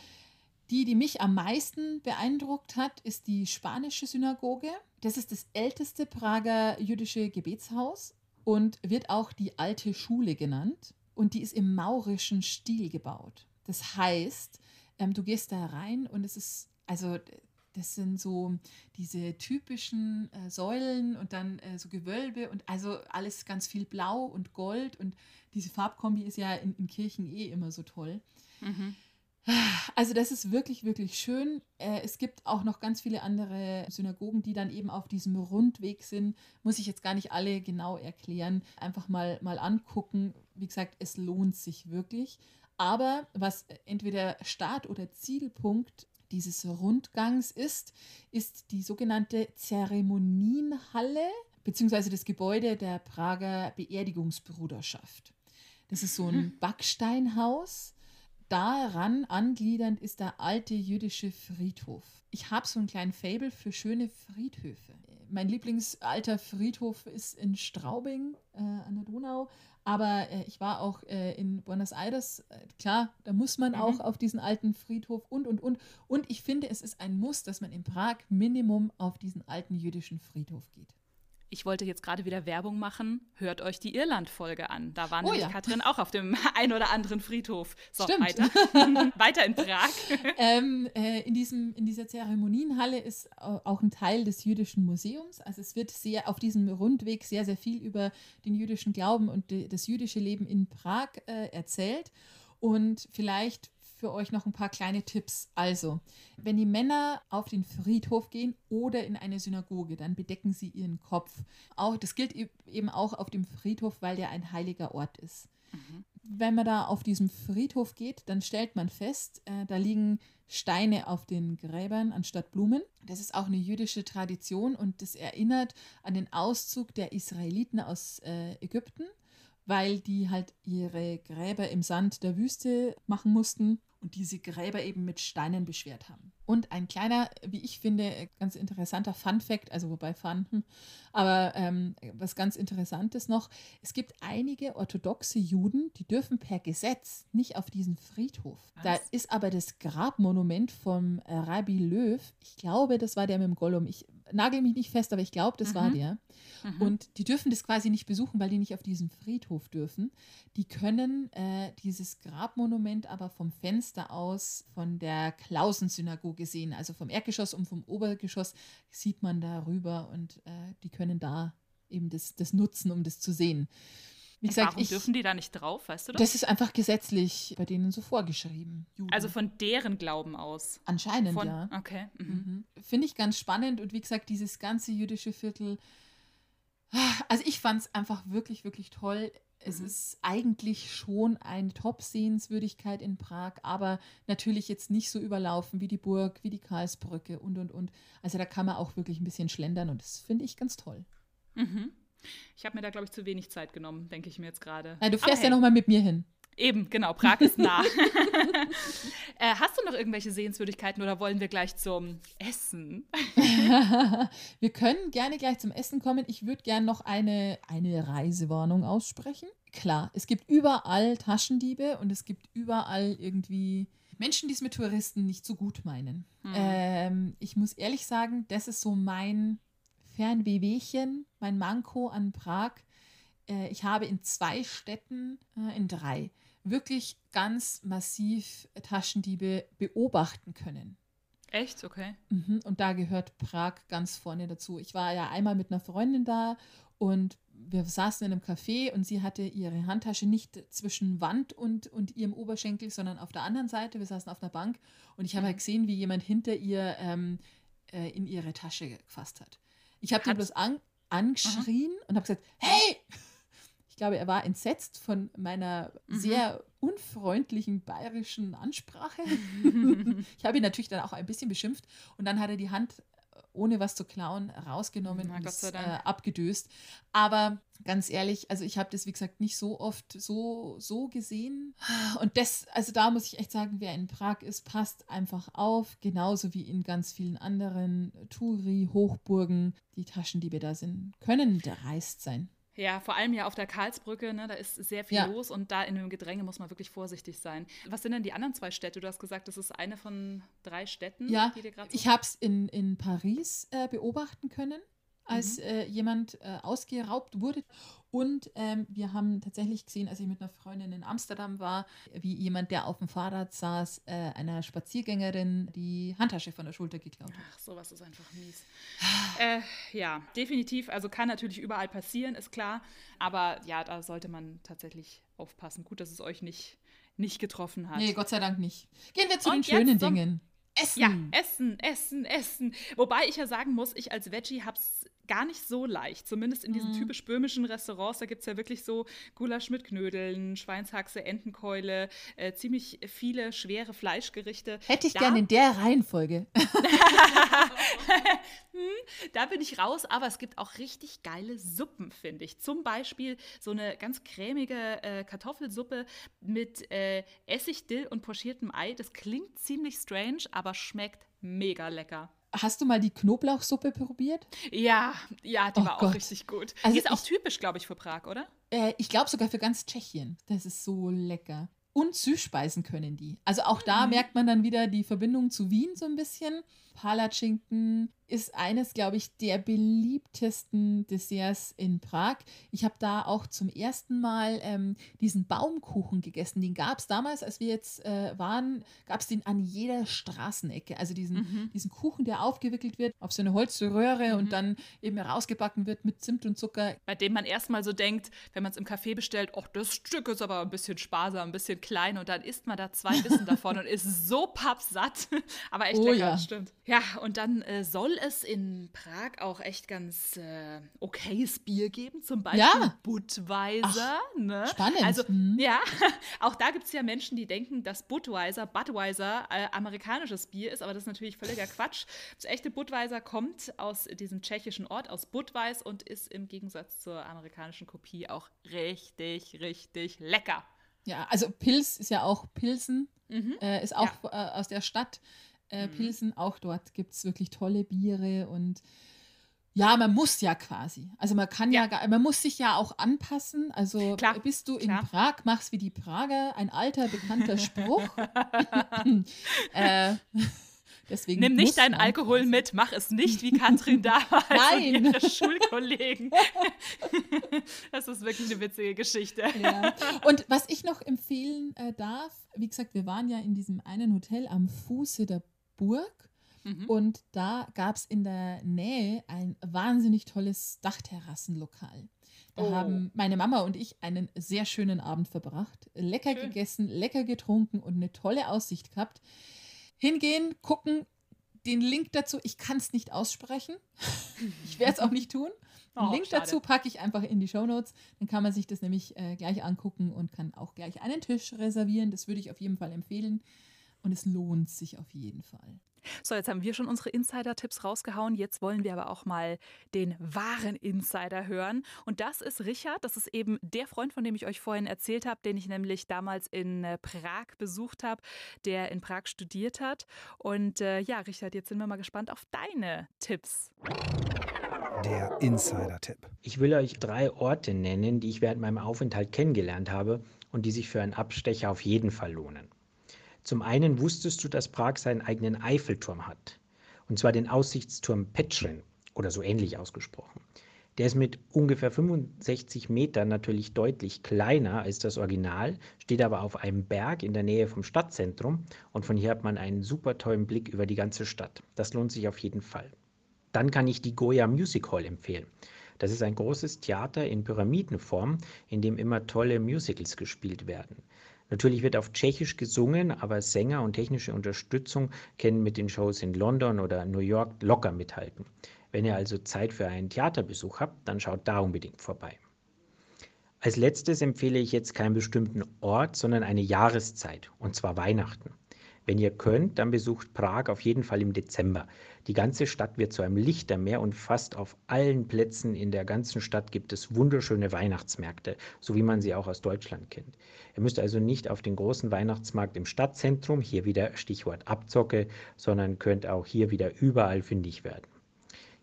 Die, die mich am meisten beeindruckt hat, ist die spanische Synagoge. Das ist das älteste Prager jüdische Gebetshaus und wird auch die alte Schule genannt und die ist im maurischen Stil gebaut. Das heißt, ähm, du gehst da rein und es ist, also das sind so diese typischen äh, Säulen und dann äh, so Gewölbe und also alles ganz viel Blau und Gold und diese Farbkombi ist ja in, in Kirchen eh immer so toll. Mhm. Also das ist wirklich, wirklich schön. Äh, es gibt auch noch ganz viele andere Synagogen, die dann eben auf diesem Rundweg sind. Muss ich jetzt gar nicht alle genau erklären. Einfach mal, mal angucken. Wie gesagt, es lohnt sich wirklich. Aber was entweder Start- oder Zielpunkt dieses Rundgangs ist, ist die sogenannte Zeremonienhalle beziehungsweise das Gebäude der Prager Beerdigungsbruderschaft. Das ist so ein mhm. Backsteinhaus daran angliedernd ist der alte jüdische Friedhof. Ich habe so einen kleinen Fable für schöne Friedhöfe. mein Lieblingsalter Friedhof ist in Straubing äh, an der Donau. Aber äh, ich war auch äh, in Buenos Aires. Äh, klar, da muss man mhm. auch auf diesen alten Friedhof und, und, und. Und ich finde, es ist ein Muss, dass man in Prag Minimum auf diesen alten jüdischen Friedhof geht ich wollte jetzt gerade wieder Werbung machen, hört euch die Irland-Folge an. Da war oh, nämlich ja. Katrin auch auf dem ein oder anderen Friedhof. So, Stimmt. weiter. weiter in Prag. Ähm, äh, in, diesem, in dieser Zeremonienhalle ist auch ein Teil des jüdischen Museums. Also es wird sehr auf diesem Rundweg sehr, sehr viel über den jüdischen Glauben und das jüdische Leben in Prag äh, erzählt. Und vielleicht für euch noch ein paar kleine Tipps. Also, wenn die Männer auf den Friedhof gehen oder in eine Synagoge, dann bedecken sie ihren Kopf. Auch, das gilt e-, eben auch auf dem Friedhof, weil der ein heiliger Ort ist. Mhm. Wenn man da auf diesem Friedhof geht, dann stellt man fest, äh, da liegen Steine auf den Gräbern anstatt Blumen. Das ist auch eine jüdische Tradition und das erinnert an den Auszug der Israeliten aus äh, Ägypten weil die halt ihre Gräber im Sand der Wüste machen mussten und diese Gräber eben mit Steinen beschwert haben. Und ein kleiner, wie ich finde, ganz interessanter Fun Fact, also wobei Fun, hm, aber ähm, was ganz Interessantes noch, es gibt einige orthodoxe Juden, die dürfen per Gesetz nicht auf diesen Friedhof. Was? Da ist aber das Grabmonument vom äh, Rabbi Löw, ich glaube, das war der mit dem Gollum, ich nagel mich nicht fest, aber ich glaube, das mhm. war der. Mhm. Und die dürfen das quasi nicht besuchen, weil die nicht auf diesen Friedhof dürfen. Die können äh, dieses Grabmonument aber vom Fenster aus von der Klausensynagoge sehen. Also vom Erdgeschoss und vom Obergeschoss sieht man da rüber und äh, die können da eben das, das nutzen, um das zu sehen. Wie gesagt, warum ich, dürfen die da nicht drauf, weißt du das? Das ist einfach gesetzlich bei denen so vorgeschrieben. Juden. Also von deren Glauben aus? Anscheinend, von, ja. Okay. Mhm. Mhm. Finde ich ganz spannend und wie gesagt, dieses ganze jüdische Viertel, also ich fand es einfach wirklich, wirklich toll. Es mhm. ist eigentlich schon eine Top-Sehenswürdigkeit in Prag, aber natürlich jetzt nicht so überlaufen wie die Burg, wie die Karlsbrücke und, und, und. Also da kann man auch wirklich ein bisschen schlendern und das finde ich ganz toll. Mhm. Ich habe mir da, glaube ich, zu wenig Zeit genommen, denke ich mir jetzt gerade. Du fährst hey. ja noch mal mit mir hin. Eben, genau, Prag ist nah. äh, hast du noch irgendwelche Sehenswürdigkeiten oder wollen wir gleich zum Essen? wir können gerne gleich zum Essen kommen. Ich würde gerne noch eine, eine Reisewarnung aussprechen. Klar, es gibt überall Taschendiebe und es gibt überall irgendwie Menschen, die es mit Touristen nicht so gut meinen. Hm. Ähm, ich muss ehrlich sagen, das ist so mein Fernwehwehchen, mein Manko an Prag. Äh, ich habe in zwei Städten, äh, in drei, wirklich ganz massiv Taschendiebe beobachten können. Echt? Okay. Mhm. Und da gehört Prag ganz vorne dazu. Ich war ja einmal mit einer Freundin da und wir saßen in einem Café und sie hatte ihre Handtasche nicht zwischen Wand und, und ihrem Oberschenkel, sondern auf der anderen Seite. Wir saßen auf einer Bank und ich habe mhm. halt gesehen, wie jemand hinter ihr ähm, äh, in ihre Tasche gefasst hat. Ich habe den bloß an, angeschrien Aha. und habe gesagt, hey! Ich glaube, er war entsetzt von meiner mhm. sehr unfreundlichen bayerischen Ansprache. ich habe ihn natürlich dann auch ein bisschen beschimpft und dann hat er die Hand ohne was zu klauen, rausgenommen Na, und ist, äh, abgedöst. Aber ganz ehrlich, also ich habe das, wie gesagt, nicht so oft so, so gesehen. Und das, also da muss ich echt sagen, wer in Prag ist, passt einfach auf, genauso wie in ganz vielen anderen Turi, Hochburgen. Die Taschendiebe da sind, können dreist sein. Ja, vor allem ja auf der Karlsbrücke, ne, da ist sehr viel ja. los und da in dem Gedränge muss man wirklich vorsichtig sein. Was sind denn die anderen zwei Städte? Du hast gesagt, das ist eine von drei Städten, ja, die dir gerade so Ich habe es in, in Paris äh, beobachten können als mhm. äh, jemand äh, ausgeraubt wurde. Und ähm, wir haben tatsächlich gesehen, als ich mit einer Freundin in Amsterdam war, wie jemand, der auf dem Fahrrad saß, äh, einer Spaziergängerin die Handtasche von der Schulter geklaut hat. Ach, sowas ist einfach mies. äh, ja, definitiv. Also kann natürlich überall passieren, ist klar. Aber ja, da sollte man tatsächlich aufpassen. Gut, dass es euch nicht, nicht getroffen hat. Nee, Gott sei Dank nicht. Gehen wir zu Und den schönen Dingen. Essen. Ja, Essen, Essen, Essen. Wobei ich ja sagen muss, ich als Veggie habe es gar nicht so leicht. Zumindest in diesen mhm. typisch böhmischen Restaurants, da gibt es ja wirklich so Gulasch mit Knödeln, Schweinshaxe, Entenkeule, äh, ziemlich viele schwere Fleischgerichte. Hätte ich gerne in der Reihenfolge. hm, da bin ich raus, aber es gibt auch richtig geile Suppen, finde ich. Zum Beispiel so eine ganz cremige äh, Kartoffelsuppe mit äh, Essig, Dill und pochiertem Ei. Das klingt ziemlich strange, aber schmeckt mega lecker. Hast du mal die Knoblauchsuppe probiert? Ja, ja, die Oh war Gott. auch richtig gut. Also die ist auch ich- typisch, glaube ich, für Prag, oder? Äh, ich glaube sogar für ganz Tschechien. Das ist so lecker. Und Süßspeisen können die. Also auch da Mhm. merkt man dann wieder die Verbindung zu Wien so ein bisschen. Palatschinken ist eines, glaube ich, der beliebtesten Desserts in Prag. Ich habe da auch zum ersten Mal ähm, diesen Baumkuchen gegessen. Den gab es damals, als wir jetzt äh, waren, gab es den an jeder Straßenecke. Also diesen, Mhm. diesen Kuchen, der aufgewickelt wird auf so eine Holzröhre Mhm. und dann eben herausgebacken wird mit Zimt und Zucker. Bei dem man erstmal so denkt, wenn man es im Café bestellt, ach, das Stück ist aber ein bisschen sparsam, ein bisschen klein und dann isst man da zwei Bissen davon und ist so pappsatt. aber echt Oh lecker, ja. stimmt. Ja, und dann äh, soll es in Prag auch echt ganz äh, okayes Bier geben, zum Beispiel Ja. Budweiser. ne? spannend. Also, Mhm. ja, auch da gibt es ja Menschen, die denken, dass Budweiser, Budweiser äh, amerikanisches Bier ist, aber das ist natürlich völliger Quatsch. Das echte Budweiser kommt aus diesem tschechischen Ort, aus Budweis und ist im Gegensatz zur amerikanischen Kopie auch richtig, richtig lecker. Ja, also Pils ist ja auch Pilsen, Mhm. äh, ist auch äh, aus der Stadt äh, Mhm. Pilsen. Auch dort gibt es wirklich tolle Biere und ja, man muss ja quasi. Also man kann ja, Ja. gar, man muss sich ja auch anpassen. Also Klar, bist du in klar. Prag, machst wie die Prager, ein alter bekannter Spruch. äh, deswegen Nimm nicht deinen Alkohol quasi. mit, mach es nicht wie Katrin damals Nein. und ihre Schulkollegen. das ist wirklich eine witzige Geschichte. Ja. Und was ich noch empfehlen äh, darf, wie gesagt, wir waren ja in diesem einen Hotel am Fuße der Burg Mhm. und da gab es in der Nähe ein wahnsinnig tolles Dachterrassenlokal. Da Oh. haben meine Mama und ich einen sehr schönen Abend verbracht, lecker Schön. gegessen, lecker getrunken und eine tolle Aussicht gehabt. Hingehen, gucken, den Link dazu, ich kann es nicht aussprechen. ich werde es auch nicht tun. Den Oh, Link schade. dazu packe ich einfach in die Shownotes. Dann kann man sich das nämlich äh, gleich angucken und kann auch gleich einen Tisch reservieren. Das würde ich auf jeden Fall empfehlen. Und es lohnt sich auf jeden Fall. So, jetzt haben wir schon unsere Insider-Tipps rausgehauen. Jetzt wollen wir aber auch mal den wahren Insider hören. Und das ist Richard. Das ist eben der Freund, von dem ich euch vorhin erzählt habe, den ich nämlich damals in äh, Prag besucht habe, der in Prag studiert hat. Und äh, ja, Richard, jetzt sind wir mal gespannt auf deine Tipps. Der Insider-Tipp. Ich will euch drei Orte nennen, die ich während meinem Aufenthalt kennengelernt habe und die sich für einen Abstecher auf jeden Fall lohnen. Zum einen wusstest du, dass Prag seinen eigenen Eiffelturm hat. Und zwar den Aussichtsturm Petrin oder so ähnlich ausgesprochen. Der ist mit ungefähr 65 Metern natürlich deutlich kleiner als das Original, steht aber auf einem Berg in der Nähe vom Stadtzentrum und von hier hat man einen super tollen Blick über die ganze Stadt. Das lohnt sich auf jeden Fall. Dann kann ich die Goya Music Hall empfehlen. Das ist ein großes Theater in Pyramidenform, in dem immer tolle Musicals gespielt werden. Natürlich wird auf Tschechisch gesungen, aber Sänger und technische Unterstützung können mit den Shows in London oder New York locker mithalten. Wenn ihr also Zeit für einen Theaterbesuch habt, dann schaut da unbedingt vorbei. Als letztes empfehle ich jetzt keinen bestimmten Ort, sondern eine Jahreszeit, und zwar Weihnachten. Wenn ihr könnt, dann besucht Prag auf jeden Fall im Dezember. Die ganze Stadt wird zu einem Lichtermeer und fast auf allen Plätzen in der ganzen Stadt gibt es wunderschöne Weihnachtsmärkte, so wie man sie auch aus Deutschland kennt. Ihr müsst also nicht auf den großen Weihnachtsmarkt im Stadtzentrum, hier wieder Stichwort Abzocke, sondern könnt auch hier wieder überall fündig werden.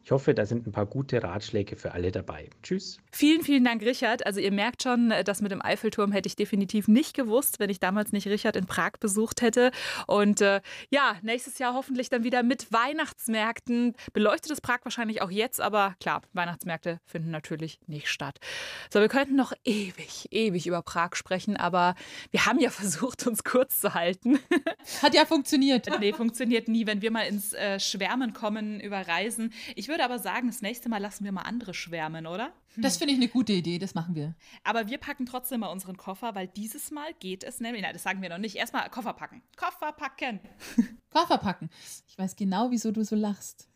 Ich hoffe, da sind ein paar gute Ratschläge für alle dabei. Tschüss. Vielen, vielen Dank, Richard. Also ihr merkt schon, das mit dem Eiffelturm hätte ich definitiv nicht gewusst, wenn ich damals nicht Richard in Prag besucht hätte. Und äh, ja, nächstes Jahr hoffentlich dann wieder mit Weihnachtsmärkten. Beleuchtet ist Prag wahrscheinlich auch jetzt, aber klar, Weihnachtsmärkte finden natürlich nicht statt. So, wir könnten noch ewig, ewig über Prag sprechen, aber wir haben ja versucht, uns kurz zu halten. Hat ja funktioniert. nee, funktioniert nie, wenn wir mal ins äh, Schwärmen kommen über Reisen. Ich würde aber sagen, das nächste Mal lassen wir mal andere schwärmen, oder? Das finde ich eine gute Idee, das machen wir. Aber wir packen trotzdem mal unseren Koffer, weil dieses Mal geht es nämlich. Nein, das sagen wir noch nicht. Erstmal Koffer packen. Koffer packen. Koffer packen. Ich weiß genau, wieso du so lachst.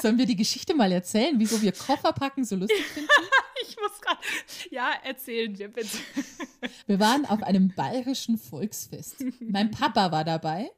Sollen wir die Geschichte mal erzählen, wieso wir Koffer packen so lustig finden? Ich muss gerade. Ja, erzählen wir bitte. Wir waren auf einem bayerischen Volksfest. Mein Papa war dabei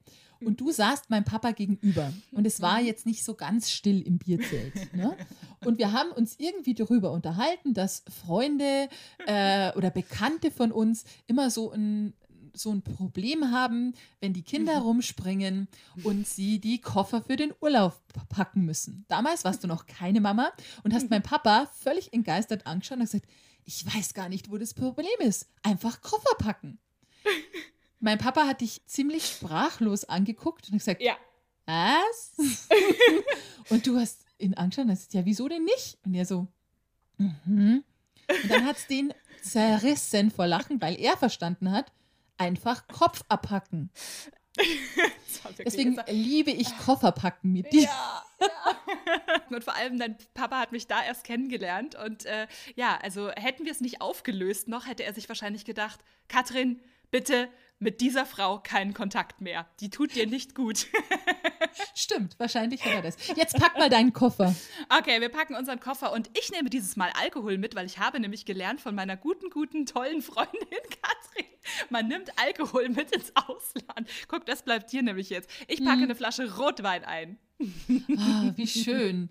und du saßt meinem Papa gegenüber. Und es war jetzt nicht so ganz still im Bierzelt. Ne? Und wir haben uns irgendwie darüber unterhalten, dass Freunde äh, oder Bekannte von uns immer so ein so ein Problem haben, wenn die Kinder Mhm. rumspringen und sie die Koffer für den Urlaub packen müssen. Damals warst du noch keine Mama und hast meinen Papa völlig entgeistert angeschaut und gesagt, ich weiß gar nicht, wo das Problem ist. Einfach Koffer packen. Mein Papa hat dich ziemlich sprachlos angeguckt und gesagt, Ja. was? und du hast ihn angeschaut und hast gesagt, ja, wieso denn nicht? Und er so, mhm. Und dann hat es den zerrissen vor Lachen, weil er verstanden hat, einfach Kopf abhacken. Deswegen jetzt- liebe ich Kofferpacken mit dir. Ja, ja. Und vor allem dein Papa hat mich da erst kennengelernt. Und äh, ja, also hätten wir es nicht aufgelöst noch, hätte er sich wahrscheinlich gedacht, Katrin, bitte mit dieser Frau keinen Kontakt mehr. Die tut dir nicht gut. Stimmt, wahrscheinlich hat er das. Jetzt pack mal deinen Koffer. Okay, wir packen unseren Koffer und ich nehme dieses Mal Alkohol mit, weil ich habe nämlich gelernt von meiner guten, guten, tollen Freundin Katrin, man nimmt Alkohol mit ins Ausland. Guck, das bleibt hier nämlich jetzt. Ich packe eine Flasche Rotwein ein. Ah, wie schön.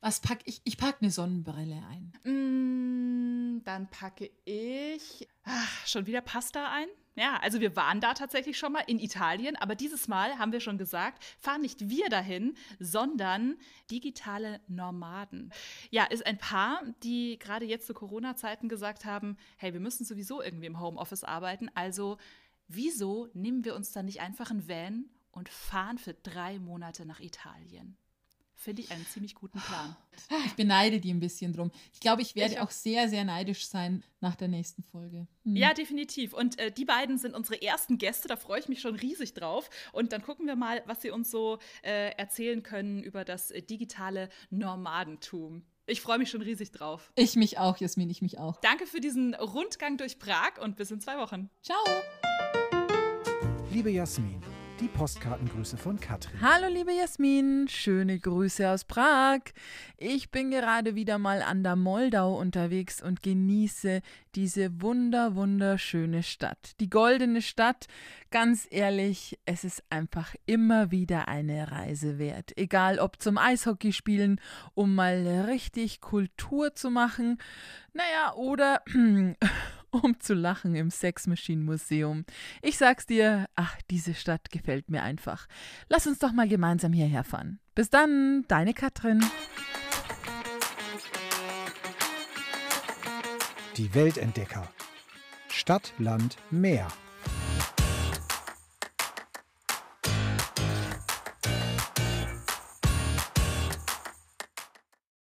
Was pack ich? Ich pack eine Sonnenbrille ein. Mm, dann packe ich ach, schon wieder Pasta ein. Ja, also wir waren da tatsächlich schon mal in Italien, aber dieses Mal haben wir schon gesagt, fahren nicht wir dahin, sondern digitale Nomaden. Ja, ist ein Paar, die gerade jetzt zu Corona-Zeiten gesagt haben, hey, wir müssen sowieso irgendwie im Homeoffice arbeiten, also wieso nehmen wir uns dann nicht einfach einen Van und fahren für drei Monate nach Italien? Finde ich einen ziemlich guten Plan. Ich beneide die ein bisschen drum. Ich glaube, ich werde Ich auch. auch. sehr, sehr neidisch sein nach der nächsten Folge. Hm. Ja, definitiv. Und äh, die beiden sind unsere ersten Gäste, da freue ich mich schon riesig drauf. Und dann gucken wir mal, was sie uns so äh, erzählen können über das äh, digitale Nomadentum. Ich freue mich schon riesig drauf. Ich mich auch, Jasmin, ich mich auch. Danke für diesen Rundgang durch Prag und bis in zwei Wochen. Ciao. Liebe Jasmin, die Postkartengrüße von Katrin. Hallo liebe Jasmin, schöne Grüße aus Prag. Ich bin gerade wieder mal an der Moldau unterwegs und genieße diese wunder wunderschöne Stadt. Die goldene Stadt, ganz ehrlich, es ist einfach immer wieder eine Reise wert. Egal ob zum Eishockeyspielen, um mal richtig Kultur zu machen, naja, oder um zu lachen im Sex Machine Museum. Ich sag's dir, ach, diese Stadt gefällt mir einfach. Lass uns doch mal gemeinsam hierher fahren. Bis dann, deine Katrin. Die Weltentdecker. Stadt, Land, Meer.